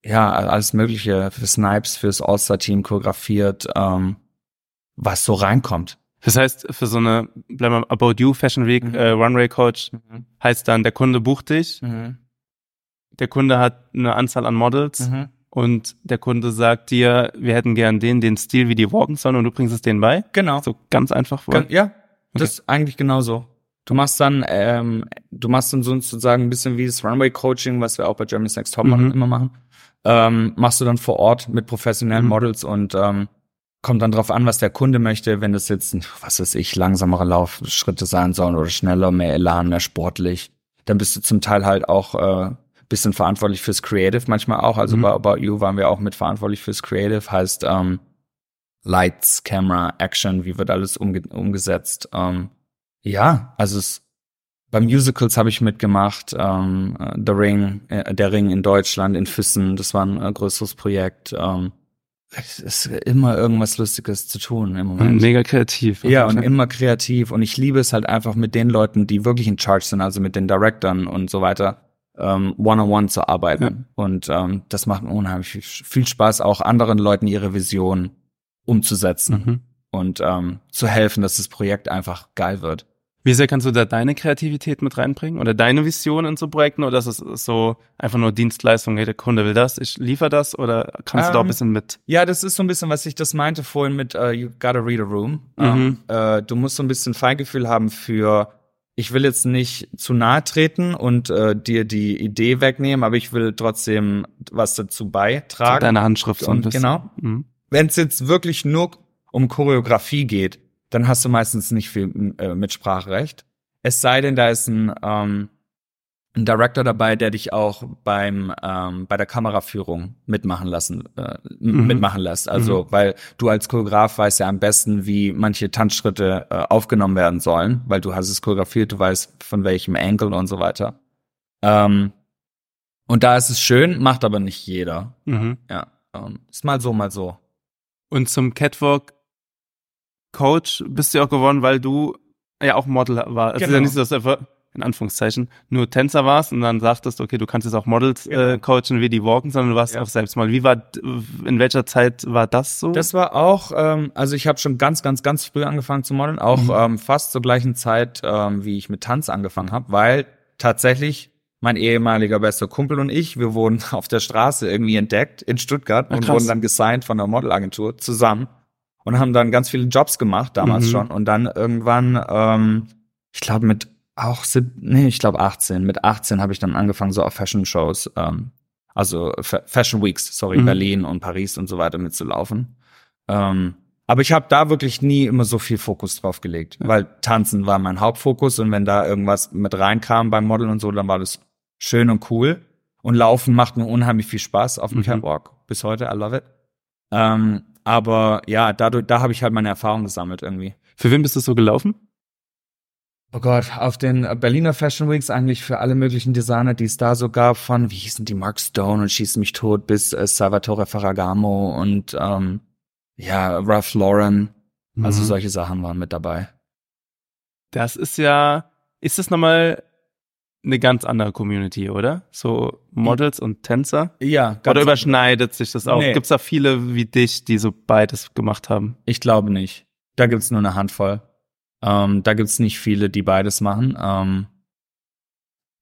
Speaker 3: ja, alles Mögliche für Snipes, fürs All-Star-Team choreografiert, ähm, was so reinkommt.
Speaker 2: Das heißt, für so eine, bleiben wir About You Fashion Week
Speaker 3: Mhm.
Speaker 2: äh, Runway Coach heißt dann, der Kunde bucht dich,
Speaker 3: Mhm.
Speaker 2: der Kunde hat eine Anzahl an Models
Speaker 3: Mhm.
Speaker 2: und der Kunde sagt dir, wir hätten gern den, den Stil, wie die walken sollen und du bringst es denen bei.
Speaker 3: Genau.
Speaker 2: So ganz einfach.
Speaker 3: Gan- Ja, das ist eigentlich genauso. Du machst dann, ähm, du machst dann sozusagen ein bisschen wie das Runway Coaching, was wir auch bei Germany's Next Topmodel
Speaker 2: Mhm.
Speaker 3: immer machen. Ähm, machst du dann vor Ort mit professionellen
Speaker 2: Mhm.
Speaker 3: Models und ähm, kommt dann drauf an, was der Kunde möchte, wenn das jetzt, was weiß ich, langsamere Laufschritte sein sollen oder schneller, mehr Elan, mehr sportlich. Dann bist du zum Teil halt auch äh, bisschen verantwortlich fürs Creative manchmal auch. Also
Speaker 2: Mhm.
Speaker 3: bei About You waren wir auch mit verantwortlich fürs Creative, heißt ähm, Lights, Camera, Action, wie wird alles umge umgesetzt. Ähm, ja, also es, bei Musicals habe ich mitgemacht, ähm, äh, The Ring, äh, der Ring in Deutschland, in Füssen, das war ein äh, größeres Projekt. Ähm, es ist immer irgendwas Lustiges zu tun im Moment.
Speaker 2: mega kreativ.
Speaker 3: Ja, und immer kreativ. Und ich liebe es halt einfach mit den Leuten, die wirklich in Charge sind, also mit den Directern und so weiter, ähm, one-on-one zu arbeiten. Und ähm, das macht unheimlich viel, viel Spaß, auch anderen Leuten ihre Vision umzusetzen
Speaker 2: Mhm.
Speaker 3: und ähm, zu helfen, dass das Projekt einfach geil wird.
Speaker 2: Wie sehr kannst du da deine Kreativität mit reinbringen oder deine Vision in so Projekten oder ist es so einfach nur Dienstleistung, hey, der Kunde will das, ich liefere das oder kannst du da ein
Speaker 3: Ähm,
Speaker 2: bisschen mit?
Speaker 3: Ja, das ist so ein bisschen, was ich das meinte vorhin mit uh, You gotta read a room.
Speaker 2: Mhm.
Speaker 3: Ähm, äh, du musst so ein bisschen Feingefühl haben für, ich will jetzt nicht zu nahe treten und äh, dir die Idee wegnehmen, aber ich will trotzdem was dazu beitragen.
Speaker 2: Deine Handschrift so ein
Speaker 3: Und
Speaker 2: bisschen.
Speaker 3: genau.
Speaker 2: Mhm.
Speaker 3: Wenn es jetzt wirklich nur um Choreografie geht, dann hast du meistens nicht viel äh, Mitspracherecht. Es sei denn, da ist ein, ähm, ein Director dabei, der dich auch beim ähm, bei der Kameraführung mitmachen lassen äh,
Speaker 2: Mhm.
Speaker 3: mitmachen lässt. Also weil du als Choreograf weißt ja am besten, wie manche Tanzschritte äh, aufgenommen werden sollen, weil du hast es choreografiert, du weißt von welchem Angle und so weiter. Ähm, und da ist es schön, macht aber nicht jeder.
Speaker 2: Mhm.
Speaker 3: Ja, ähm, ist mal so, mal so.
Speaker 2: Und zum Catwalk Coach bist du ja auch geworden, weil du ja auch Model warst. Es ist ja
Speaker 3: Genau.
Speaker 2: nicht so, dass du einfach, in Anführungszeichen, nur Tänzer warst und dann sagtest, okay, du kannst jetzt auch Models äh,
Speaker 3: Genau.
Speaker 2: coachen, wie die walken, sondern du warst
Speaker 3: Ja.
Speaker 2: auch selbst mal. Wie war, in welcher Zeit war das so?
Speaker 3: Das war auch, ähm, also ich habe schon ganz, ganz, ganz früh angefangen zu modeln, auch
Speaker 2: Mhm.
Speaker 3: ähm, fast zur gleichen Zeit, ähm, wie ich mit Tanz angefangen habe, weil tatsächlich mein ehemaliger bester Kumpel und ich, wir wurden auf der Straße irgendwie entdeckt in Stuttgart
Speaker 2: Ach,
Speaker 3: und wurden dann gesigned von der Modelagentur zusammen und haben dann ganz viele Jobs gemacht, damals
Speaker 2: Mhm.
Speaker 3: schon. Und dann irgendwann, ähm, ich glaube mit auch sieb, nee, ich glaube 18. Mit 18 habe ich dann angefangen, so auf Fashion Shows, ähm, also Fa Fashion Weeks, sorry,
Speaker 2: Mhm.
Speaker 3: Berlin und Paris und so weiter mitzulaufen. Ähm, aber ich habe da wirklich nie immer so viel Fokus drauf gelegt, weil Tanzen war mein Hauptfokus und wenn da irgendwas mit reinkam beim Modeln und so, dann war das schön und cool. Und Laufen macht mir unheimlich viel Spaß auf dem
Speaker 2: Mhm.
Speaker 3: Catwalk. Bis heute, I love it. Ähm, aber ja, dadurch, da habe ich halt meine Erfahrung gesammelt irgendwie.
Speaker 2: Für wen bist du so gelaufen?
Speaker 3: Oh Gott, auf den Berliner Fashion Weeks eigentlich für alle möglichen Designer, die es da so gab, von, wie hießen die, Mark Stone und Schieß mich tot bis äh, Salvatore Ferragamo und ähm, ja, Ralph Lauren. Also
Speaker 2: Mhm.
Speaker 3: solche Sachen waren mit dabei.
Speaker 2: Das ist ja, ist das nochmal eine ganz andere Community, oder? So Models und Tänzer?
Speaker 3: Ja,
Speaker 2: Oder überschneidet sich das auch?
Speaker 3: Nee.
Speaker 2: Gibt's da viele wie dich, die so beides gemacht haben?
Speaker 3: Ich glaube nicht. Da gibt's nur eine Handvoll. Ähm, da gibt's nicht viele, die beides machen. Ähm,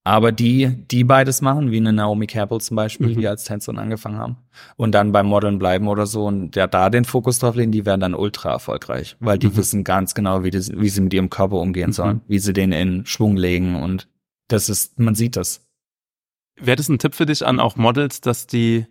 Speaker 3: aber die, die beides machen, wie eine Naomi Campbell zum Beispiel,
Speaker 2: Mhm.
Speaker 3: die als Tänzerin angefangen haben und dann beim Modeln bleiben oder so und ja da den Fokus drauf legen, die werden dann ultra erfolgreich, weil die
Speaker 2: Mhm.
Speaker 3: wissen ganz genau, wie, das, wie sie mit ihrem Körper umgehen
Speaker 2: Mhm.
Speaker 3: sollen, wie sie den in Schwung legen und das ist, man sieht das.
Speaker 2: Wäre das ein Tipp für dich an auch Models, dass die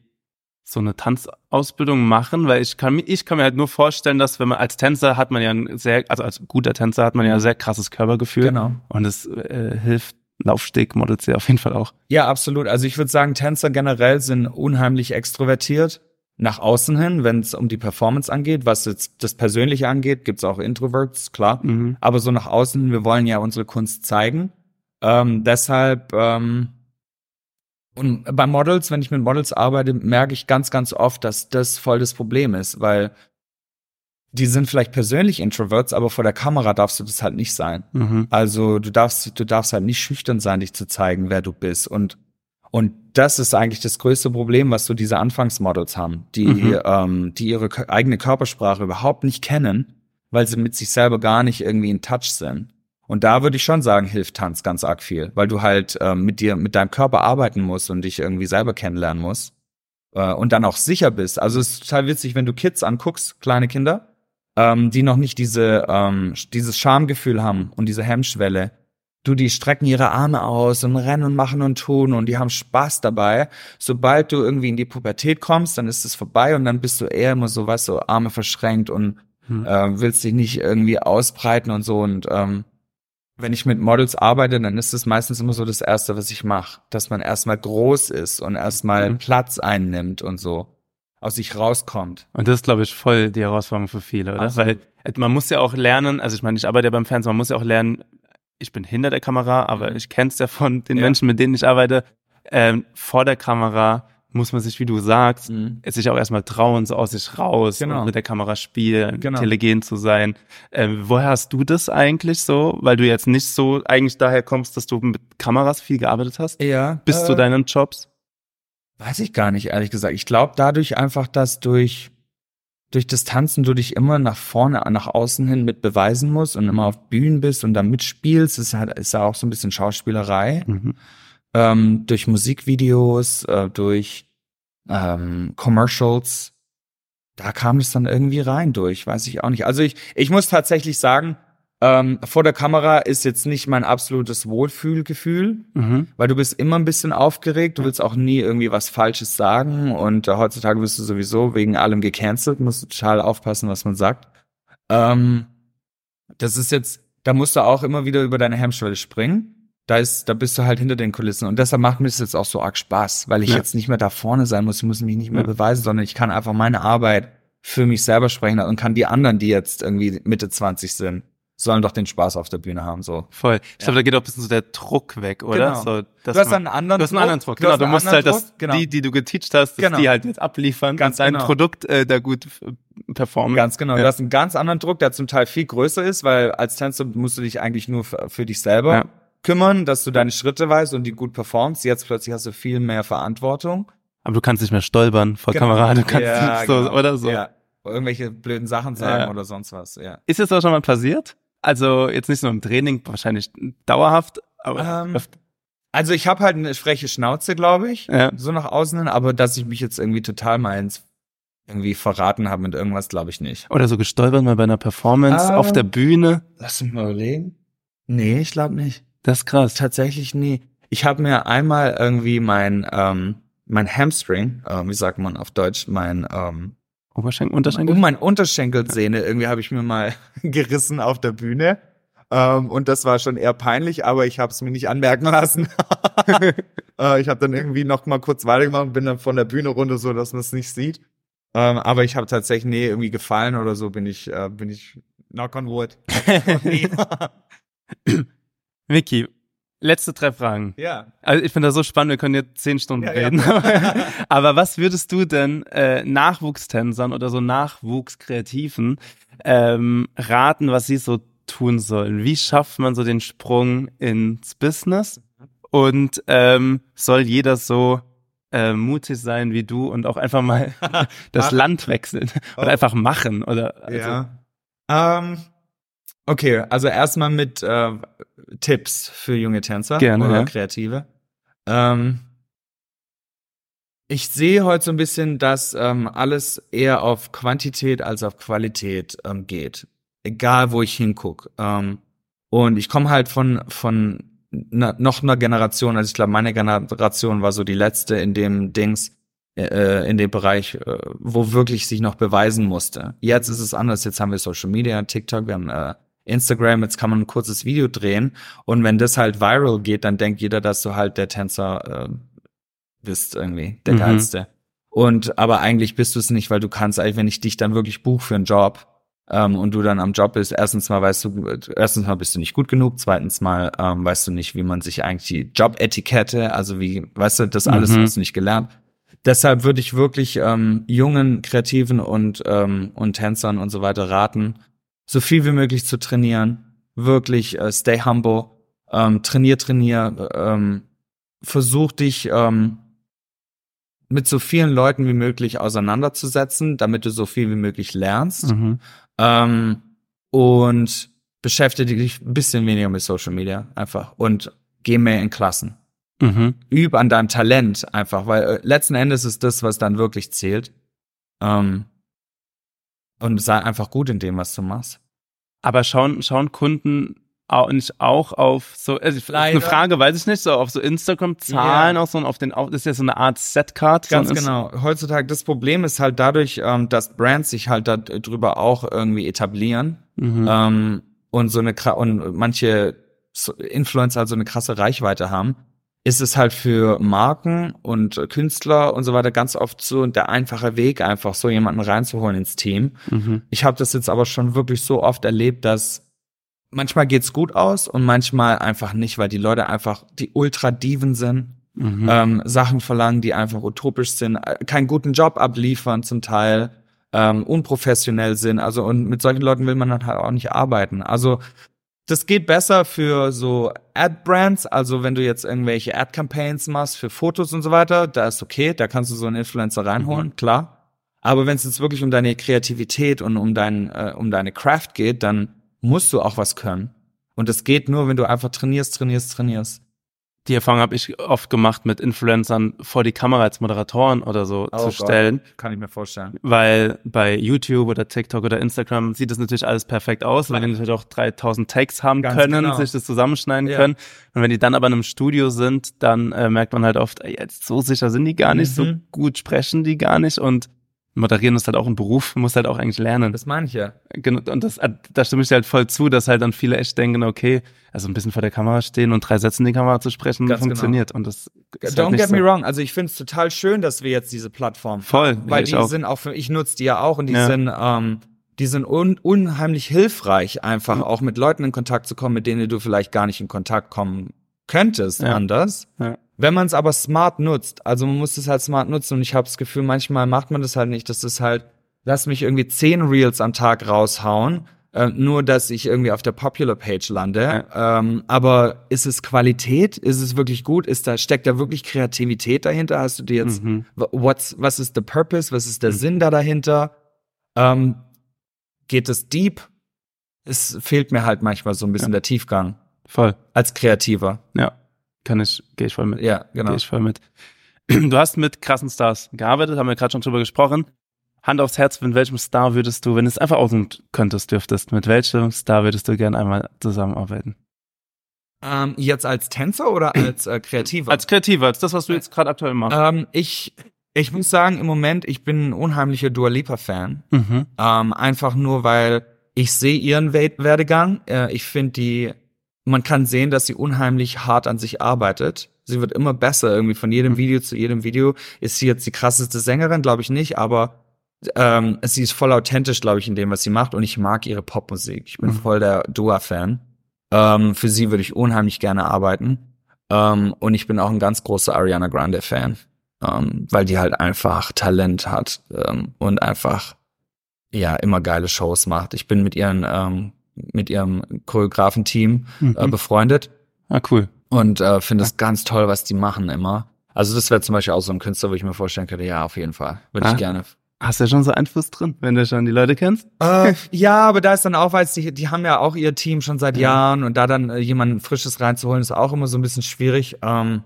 Speaker 2: so eine Tanzausbildung machen? Weil ich kann, mir- ich kann mir halt nur vorstellen, dass wenn man als Tänzer hat man ja ein sehr, also als guter Tänzer hat man ja ein sehr krasses Körpergefühl.
Speaker 3: Genau.
Speaker 2: Und es äh, hilft Laufsteg-Models ja auf jeden Fall auch.
Speaker 3: Ja, absolut. Also ich würde sagen, Tänzer generell sind unheimlich extrovertiert nach außen hin, wenn es um die Performance angeht. Was jetzt das Persönliche angeht, gibt's auch Introverts, klar.
Speaker 2: Mhm.
Speaker 3: Aber so nach außen, wir wollen ja unsere Kunst zeigen. Ähm, deshalb, ähm, und bei Models, wenn ich mit Models arbeite, merke ich ganz, ganz oft, dass das voll das Problem ist, weil die sind vielleicht persönlich Introverts, aber vor der Kamera darfst du das halt nicht sein.
Speaker 2: Mhm.
Speaker 3: Also du darfst, du darfst halt nicht schüchtern sein, dich zu zeigen, wer du bist. Und, und das ist eigentlich das größte Problem, was so diese Anfangsmodels haben, die,
Speaker 2: Mhm.
Speaker 3: ähm, die ihre eigene Körpersprache überhaupt nicht kennen, weil sie mit sich selber gar nicht irgendwie in Touch sind. Und da würde ich schon sagen, hilft Tanz ganz arg viel, weil du halt ähm, mit dir, mit deinem Körper arbeiten musst und dich irgendwie selber kennenlernen musst. Äh, und dann auch sicher bist. Also es ist total witzig, wenn du Kids anguckst, kleine Kinder, ähm, die noch nicht diese, ähm, dieses Schamgefühl haben und diese Hemmschwelle. Du, die strecken ihre Arme aus und rennen und machen und tun und die haben Spaß dabei. Sobald du irgendwie in die Pubertät kommst, dann ist es vorbei und dann bist du eher immer so, weißt du, Arme verschränkt und
Speaker 2: Hm.
Speaker 3: äh, willst dich nicht irgendwie ausbreiten und so. Und ähm, wenn ich mit Models arbeite, dann ist es meistens immer so das Erste, was ich mache, dass man erstmal groß ist und erstmal
Speaker 2: Mhm.
Speaker 3: Platz einnimmt und so aus sich rauskommt.
Speaker 2: Und das ist, glaube ich, voll die Herausforderung für viele, oder?
Speaker 3: Absolut.
Speaker 2: Weil äh, man muss ja auch lernen, also ich meine, ich arbeite ja beim Fernsehen, man muss ja auch lernen, ich bin hinter der Kamera, aber ich kenne es ja von den
Speaker 3: Ja.
Speaker 2: Menschen, mit denen ich arbeite, ähm, vor der Kamera muss man sich, wie du sagst,
Speaker 3: Mhm.
Speaker 2: sich auch erstmal trauen, so aus sich raus
Speaker 3: Genau.
Speaker 2: und mit der Kamera spielen,
Speaker 3: Genau.
Speaker 2: telegen zu sein. Ähm, woher hast du das eigentlich so? Weil du jetzt nicht so eigentlich daher kommst, dass du mit Kameras viel gearbeitet hast,
Speaker 3: Ja.
Speaker 2: bis zu
Speaker 3: äh,
Speaker 2: deinen Jobs?
Speaker 3: Weiß ich gar nicht, ehrlich gesagt. Ich glaube dadurch einfach, dass durch, durch das Tanzen du dich immer nach vorne, nach außen hin mit beweisen musst und immer auf Bühnen bist und da mitspielst. ist halt, ist ja auch so ein bisschen Schauspielerei.
Speaker 2: Mhm.
Speaker 3: Ähm, durch Musikvideos, äh, durch ähm, Commercials. Da kam es dann irgendwie rein durch, weiß ich auch nicht. Also ich, ich muss tatsächlich sagen, ähm, vor der Kamera ist jetzt nicht mein absolutes Wohlfühlgefühl,
Speaker 2: Mhm.
Speaker 3: weil du bist immer ein bisschen aufgeregt, du willst auch nie irgendwie was Falsches sagen und äh, heutzutage bist du sowieso wegen allem gecancelt, musst du total aufpassen, was man sagt. Ähm, das ist jetzt, da musst du auch immer wieder über deine Hemmschwelle springen. Da ist, da bist du halt hinter den Kulissen und deshalb macht mir das jetzt auch so arg Spaß, weil ich
Speaker 2: Ja.
Speaker 3: jetzt nicht mehr da vorne sein muss, ich muss mich nicht mehr
Speaker 2: Ja.
Speaker 3: beweisen, sondern ich kann einfach meine Arbeit für mich selber sprechen und kann die anderen, die jetzt irgendwie Mitte 20 sind, sollen doch den Spaß auf der Bühne haben, so.
Speaker 2: Voll. Ich glaube, da geht auch ein bisschen so der Druck weg, oder?
Speaker 3: Genau.
Speaker 2: So,
Speaker 3: Du hast einen anderen
Speaker 2: Du hast einen anderen Druck, genau. Du musst halt, dass
Speaker 3: Druck, genau.
Speaker 2: die, die du geteacht hast, dass
Speaker 3: Genau.
Speaker 2: die halt jetzt abliefern
Speaker 3: Ganz
Speaker 2: und dein
Speaker 3: genau.
Speaker 2: Produkt äh, da gut performen.
Speaker 3: Ganz genau.
Speaker 2: Ja.
Speaker 3: Du hast einen ganz anderen Druck, der zum Teil viel größer ist, weil als Tänzer musst du dich eigentlich nur für, für dich selber
Speaker 2: Ja.
Speaker 3: Kümmern, dass du deine Schritte weißt und die gut performst. Jetzt plötzlich hast du viel mehr Verantwortung.
Speaker 2: Aber du kannst nicht mehr stolpern vor
Speaker 3: Genau.
Speaker 2: Kamera, du kannst
Speaker 3: Ja,
Speaker 2: nicht so,
Speaker 3: genau.
Speaker 2: oder so.
Speaker 3: Ja. Irgendwelche blöden Sachen sagen
Speaker 2: Ja.
Speaker 3: oder sonst was, ja.
Speaker 2: Ist das auch schon mal passiert? Also jetzt nicht nur im Training, wahrscheinlich dauerhaft, aber
Speaker 3: Ähm. Also ich habe halt eine freche Schnauze, glaube ich,
Speaker 2: Ja.
Speaker 3: so nach außen hin, aber dass ich mich jetzt irgendwie total mal ins irgendwie verraten habe mit irgendwas, glaube ich nicht.
Speaker 2: Oder so gestolpert mal bei einer Performance
Speaker 3: Ah.
Speaker 2: auf der Bühne.
Speaker 3: Lass mich mal überlegen. Nee, ich glaube nicht.
Speaker 2: Das ist krass.
Speaker 3: Tatsächlich nie. Ich habe mir einmal irgendwie mein ähm, mein Hamstring, äh, wie sagt man auf Deutsch, mein ähm,
Speaker 2: Oberschenkel, Unterschenkel?
Speaker 3: um mein Unterschenkelsehne irgendwie habe ich mir mal gerissen auf der Bühne. Ähm, und das war schon eher peinlich, aber ich habe es mir nicht anmerken lassen. äh, ich habe dann irgendwie noch mal kurz weitergemacht und bin dann von der Bühne runter, so dass man es nicht sieht. Ähm, aber ich habe tatsächlich nee irgendwie gefallen oder so bin ich äh, bin ich knock on wood.
Speaker 2: Vicky, letzte drei Fragen.
Speaker 3: ja.
Speaker 2: Also ich finde das so spannend, wir können jetzt zehn Stunden
Speaker 3: Ja, ja.
Speaker 2: reden. Aber was würdest du denn äh, Nachwuchstänzern oder so Nachwuchskreativen ähm, raten, was sie so tun sollen? Wie schafft man so den Sprung ins Business? Und ähm, soll jeder so äh, mutig sein wie du und auch einfach mal das. Land wechseln oder
Speaker 3: Oh.
Speaker 2: einfach machen? Oder also,
Speaker 3: Ja. Ähm, okay, also erstmal mit äh, Tipps für junge Tänzer
Speaker 2: Gerne,
Speaker 3: oder
Speaker 2: ja.
Speaker 3: Kreative. Ähm, ich sehe heute so ein bisschen, dass ähm, alles eher auf Quantität als auf Qualität ähm, geht. Egal, wo ich hinguck. Ähm, und ich komme halt von, von na, noch einer Generation, also ich glaube, meine Generation war so die letzte in dem Dings, äh, in dem Bereich, äh, wo wirklich sich noch beweisen musste. Jetzt ist es anders. Jetzt haben wir Social Media, TikTok, wir haben äh, Instagram. Jetzt kann man ein kurzes Video drehen und wenn das halt viral geht, dann denkt jeder, dass du halt der Tänzer äh, bist irgendwie, der
Speaker 2: Mhm.
Speaker 3: geilste. Und aber eigentlich bist du es nicht, weil du kannst, eigentlich, wenn ich dich dann wirklich buche für einen Job ähm, und du dann am Job bist, erstens mal weißt du, erstens mal bist du nicht gut genug, zweitens mal ähm, weißt du nicht, wie man sich eigentlich die Jobetikette, also wie, weißt du, das alles
Speaker 2: Mhm.
Speaker 3: hast du nicht gelernt. Deshalb würde ich wirklich ähm, jungen Kreativen und ähm, und Tänzern und so weiter raten, so viel wie möglich zu trainieren, wirklich äh, stay humble, ähm, trainier, trainier, ähm, versuch dich ähm, mit so vielen Leuten wie möglich auseinanderzusetzen, damit du so viel wie möglich lernst.
Speaker 2: Mhm.
Speaker 3: Ähm, und beschäftige dich ein bisschen weniger mit Social Media einfach und geh mehr in Klassen.
Speaker 2: Mhm.
Speaker 3: Üb an deinem Talent einfach, weil äh, letzten Endes ist das, was dann wirklich zählt. Ähm, und sei einfach gut in dem, was du machst.
Speaker 2: Aber schauen, schauen Kunden auch nicht auch auf so, also
Speaker 3: Leider.
Speaker 2: eine Frage, weiß ich nicht, so auf so Instagram-Zahlen
Speaker 3: Ja.
Speaker 2: auch so und auf den, auf, das ist ja so eine Art Setcard. so
Speaker 3: Ganz
Speaker 2: ein-
Speaker 3: genau. Heutzutage, das Problem ist halt dadurch, ähm, dass Brands sich halt darüber auch irgendwie etablieren
Speaker 2: Mhm.
Speaker 3: ähm, und so eine und manche so- Influencer halt so eine krasse Reichweite haben, ist es halt für Marken und Künstler und so weiter ganz oft so der einfache Weg, einfach so jemanden reinzuholen ins Team.
Speaker 2: Mhm.
Speaker 3: Ich habe das jetzt aber schon wirklich so oft erlebt, dass manchmal geht's gut aus und manchmal einfach nicht, weil die Leute einfach die Ultra-Diven sind
Speaker 2: Mhm.
Speaker 3: ähm, Sachen verlangen, die einfach utopisch sind, äh, keinen guten Job abliefern zum Teil, ähm, unprofessionell sind. Also und mit solchen Leuten will man dann halt auch nicht arbeiten. Also das geht besser für so Ad-Brands, also wenn du jetzt irgendwelche Ad-Campaigns machst für Fotos und so weiter, da ist okay, da kannst du so einen Influencer reinholen,
Speaker 2: Mhm.
Speaker 3: klar. Aber wenn es jetzt wirklich um deine Kreativität und um dein, äh, um deine Craft geht, dann musst du auch was können. Und das geht nur, wenn du einfach trainierst, trainierst, trainierst.
Speaker 2: Die Erfahrung habe ich oft gemacht, mit Influencern vor die Kamera als Moderatoren oder so
Speaker 3: Oh
Speaker 2: zu
Speaker 3: Gott.
Speaker 2: stellen.
Speaker 3: Kann ich mir vorstellen.
Speaker 2: Weil bei YouTube oder TikTok oder Instagram sieht das natürlich alles perfekt aus, weil die natürlich auch 3000 Tags haben
Speaker 3: Ganz
Speaker 2: können,
Speaker 3: genau.
Speaker 2: sich das zusammenschneiden
Speaker 3: Ja.
Speaker 2: können. Und wenn die dann aber in einem Studio sind, dann äh, merkt man halt oft, ey, jetzt so sicher sind die gar nicht, so
Speaker 3: Mhm.
Speaker 2: gut sprechen die gar nicht und moderieren ist halt auch ein Beruf, muss halt auch eigentlich lernen.
Speaker 3: Das meine ich ja.
Speaker 2: Genau, und das, da stimme ich dir halt voll zu, dass halt dann viele echt denken, okay, also ein bisschen vor der Kamera stehen und drei Sätze in die Kamera zu sprechen,
Speaker 3: Ganz
Speaker 2: funktioniert. Und das ist
Speaker 3: Don't
Speaker 2: halt
Speaker 3: get
Speaker 2: so.
Speaker 3: me wrong. Also ich finde es total schön, dass wir jetzt diese Plattform
Speaker 2: Voll,
Speaker 3: haben, weil
Speaker 2: ja, ich
Speaker 3: die
Speaker 2: auch.
Speaker 3: sind auch für, ich nutze die ja auch und die
Speaker 2: Ja.
Speaker 3: sind, ähm, die sind un, unheimlich hilfreich, einfach
Speaker 2: Mhm.
Speaker 3: auch mit Leuten in Kontakt zu kommen, mit denen du vielleicht gar nicht in Kontakt kommen könntest
Speaker 2: Ja.
Speaker 3: anders.
Speaker 2: Ja.
Speaker 3: Wenn man es aber smart nutzt, also man muss es halt smart nutzen und ich habe das Gefühl, manchmal macht man das halt nicht. Das ist halt, lass mich irgendwie zehn Reels am Tag raushauen, äh, nur dass ich irgendwie auf der Popular Page lande. Ähm, aber ist es Qualität? Ist es wirklich gut? Ist da steckt da wirklich Kreativität dahinter? Hast du dir jetzt
Speaker 2: Mhm.
Speaker 3: what's was ist the purpose? Was ist der Sinn da dahinter? Ähm, geht es deep? Es fehlt mir halt manchmal so ein bisschen der Tiefgang
Speaker 2: Voll.
Speaker 3: als Kreativer.
Speaker 2: Ja. Kann ich, gehe ich voll mit.
Speaker 3: Ja, genau.
Speaker 2: Gehe ich voll mit. Du hast mit krassen Stars gearbeitet, haben wir gerade schon drüber gesprochen. Hand aufs Herz, mit welchem Star würdest du, wenn du es einfach aussuchen könntest, dürftest, mit welchem Star würdest du gerne einmal zusammenarbeiten?
Speaker 3: Ähm, jetzt als Tänzer oder als äh, Kreativer?
Speaker 2: Als Kreativer, als das, was du jetzt gerade aktuell machst.
Speaker 3: ähm, ich, ich muss sagen, im Moment, ich bin ein unheimlicher Dua Lipa-Fan.
Speaker 2: Mhm.
Speaker 3: Ähm, einfach nur, weil ich sehe ihren We Werdegang. Äh, ich finde die, man kann sehen, dass sie unheimlich hart an sich arbeitet. Sie wird immer besser irgendwie von jedem Video zu jedem Video. Ist sie jetzt die krasseste Sängerin? Glaube ich nicht, aber ähm, sie ist voll authentisch, glaube ich, in dem, was sie macht und ich mag ihre Popmusik. Ich bin
Speaker 2: Mhm.
Speaker 3: voll der Dua-Fan. Ähm, für sie würde ich unheimlich gerne arbeiten. Ähm, und ich bin auch ein ganz großer Ariana Grande-Fan, ähm, weil die halt einfach Talent hat ähm, und einfach ja immer geile Shows macht. Ich bin mit ihren ähm, mit ihrem Choreografenteam äh,
Speaker 2: Mhm.
Speaker 3: befreundet
Speaker 2: Ah, cool.
Speaker 3: und äh, finde es ganz toll, was die machen immer. Also das wäre zum Beispiel auch so ein Künstler, wo ich mir vorstellen könnte, ja, auf jeden Fall. Würde
Speaker 2: Ah.
Speaker 3: ich gerne.
Speaker 2: Hast du ja schon so Einfluss drin, wenn du schon die Leute kennst?
Speaker 3: Äh, ja, aber da ist dann auch, weil die, die haben ja auch ihr Team schon seit
Speaker 2: Ja.
Speaker 3: Jahren und da dann äh, jemanden Frisches reinzuholen, ist auch immer so ein bisschen schwierig. Ähm,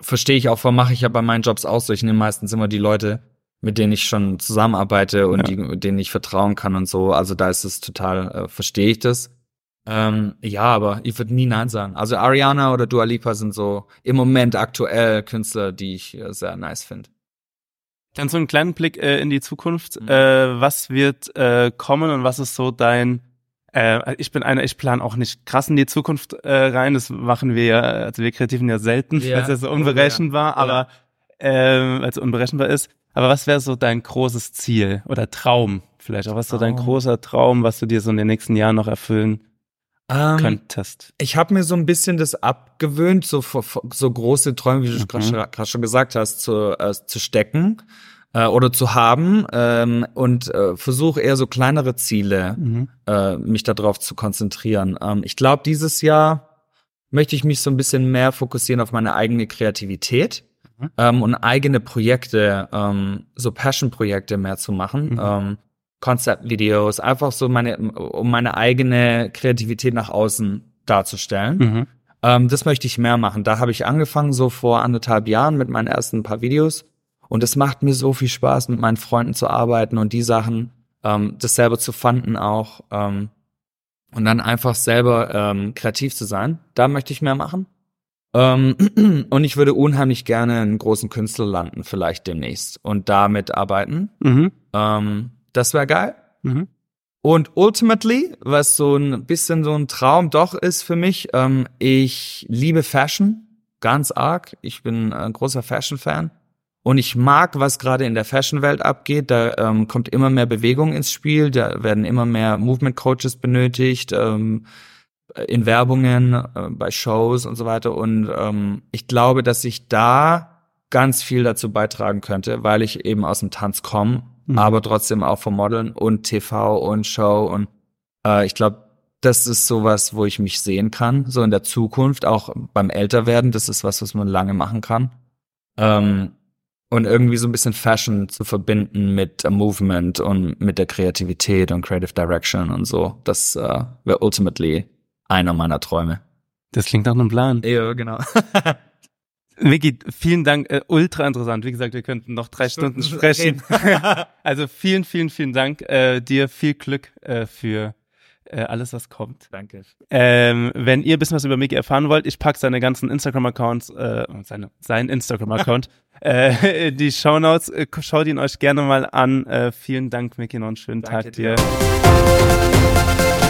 Speaker 3: Verstehe ich auch, warum mache ich ja bei meinen Jobs auch so. Ich nehme meistens immer die Leute, mit denen ich schon zusammenarbeite und
Speaker 2: Ja.
Speaker 3: die, denen ich vertrauen kann und so. Also da ist es total, äh, verstehe ich das. Ähm, ja, aber ich würde nie Nein sagen. Also Ariana oder Dua Lipa sind so im Moment aktuell Künstler, die ich äh, sehr nice finde.
Speaker 2: Dann so einen kleinen Blick äh, in die Zukunft.
Speaker 3: Mhm.
Speaker 2: Äh, was wird äh, kommen und was ist so dein äh, ich bin einer, ich plane auch nicht krass in die Zukunft äh, rein. Das machen wir ja, also wir Kreativen ja selten,
Speaker 3: Ja.
Speaker 2: weil es ja so unberechenbar,
Speaker 3: Ja.
Speaker 2: aber ähm, also unberechenbar ist. Aber was wäre so dein großes Ziel oder Traum vielleicht auch? Was ist so dein großer Traum, was du dir so in den nächsten Jahren noch erfüllen
Speaker 3: Ähm,
Speaker 2: könntest?
Speaker 3: Ich habe mir so ein bisschen das abgewöhnt, so, so große Träume, wie du
Speaker 2: Mhm.
Speaker 3: gerade gerade schon gesagt hast, zu, äh, zu stecken äh, oder zu haben ähm, und äh, versuche eher so kleinere Ziele,
Speaker 2: Mhm.
Speaker 3: äh, mich darauf zu konzentrieren. Ähm, ich glaube, dieses Jahr möchte ich mich so ein bisschen mehr fokussieren auf meine eigene Kreativität
Speaker 2: Mhm.
Speaker 3: ähm, und eigene Projekte, ähm, so Passion-Projekte mehr zu machen.
Speaker 2: Mhm.
Speaker 3: Ähm, Konzeptvideos, einfach so meine, um meine eigene Kreativität nach außen darzustellen.
Speaker 2: Mhm.
Speaker 3: Ähm, das möchte ich mehr machen. Da habe ich angefangen, so vor anderthalb Jahren mit meinen ersten paar Videos. Und es macht mir so viel Spaß, mit meinen Freunden zu arbeiten und die Sachen, ähm, das selber zu fanden auch. Ähm, und dann einfach selber ähm, kreativ zu sein. Da möchte ich mehr machen. Ähm, und ich würde unheimlich gerne einen großen Künstler landen, vielleicht demnächst. Und damit arbeiten.
Speaker 2: Mhm.
Speaker 3: Ähm, das wäre geil.
Speaker 2: Mhm.
Speaker 3: Und ultimately, was so ein bisschen so ein Traum doch ist für mich, ähm, ich liebe Fashion ganz arg. Ich bin ein großer Fashion-Fan. Und ich mag, was gerade in der Fashion-Welt abgeht. Da kommt immer mehr Bewegung ins Spiel. Da werden immer mehr Movement-Coaches benötigt. In Werbungen, äh, bei Shows und so weiter. Und ähm, ich glaube, dass ich da ganz viel dazu beitragen könnte, weil ich eben aus dem Tanz komme, mhm. aber trotzdem auch vom Modeln und TV und Show. Und äh, ich glaube, das ist sowas, wo ich mich sehen kann, so in der Zukunft, auch beim Älterwerden. Das ist was, was man lange machen kann. Ähm, und irgendwie so ein bisschen Fashion zu verbinden mit Movement und mit der Kreativität und Creative Direction und so. Das äh, wäre ultimately einer meiner Träume.
Speaker 2: Das klingt nach einem Plan.
Speaker 3: Ja, genau.
Speaker 2: Vicky, vielen Dank, äh, ultra interessant. Wie gesagt, wir könnten noch drei Stunden, Stunden sprechen. also vielen, vielen, vielen Dank. Äh, dir viel Glück äh, für äh, alles, was kommt.
Speaker 3: Danke.
Speaker 2: Ähm, wenn ihr ein bisschen was über Mickey erfahren wollt, ich packe seine ganzen Instagram-Accounts, äh, seine, sein Instagram-Account, äh, die Shownotes. Äh, schaut ihn euch gerne mal an. Äh, vielen Dank, Mickey, noch einen schönen Danke Tag dir. dir.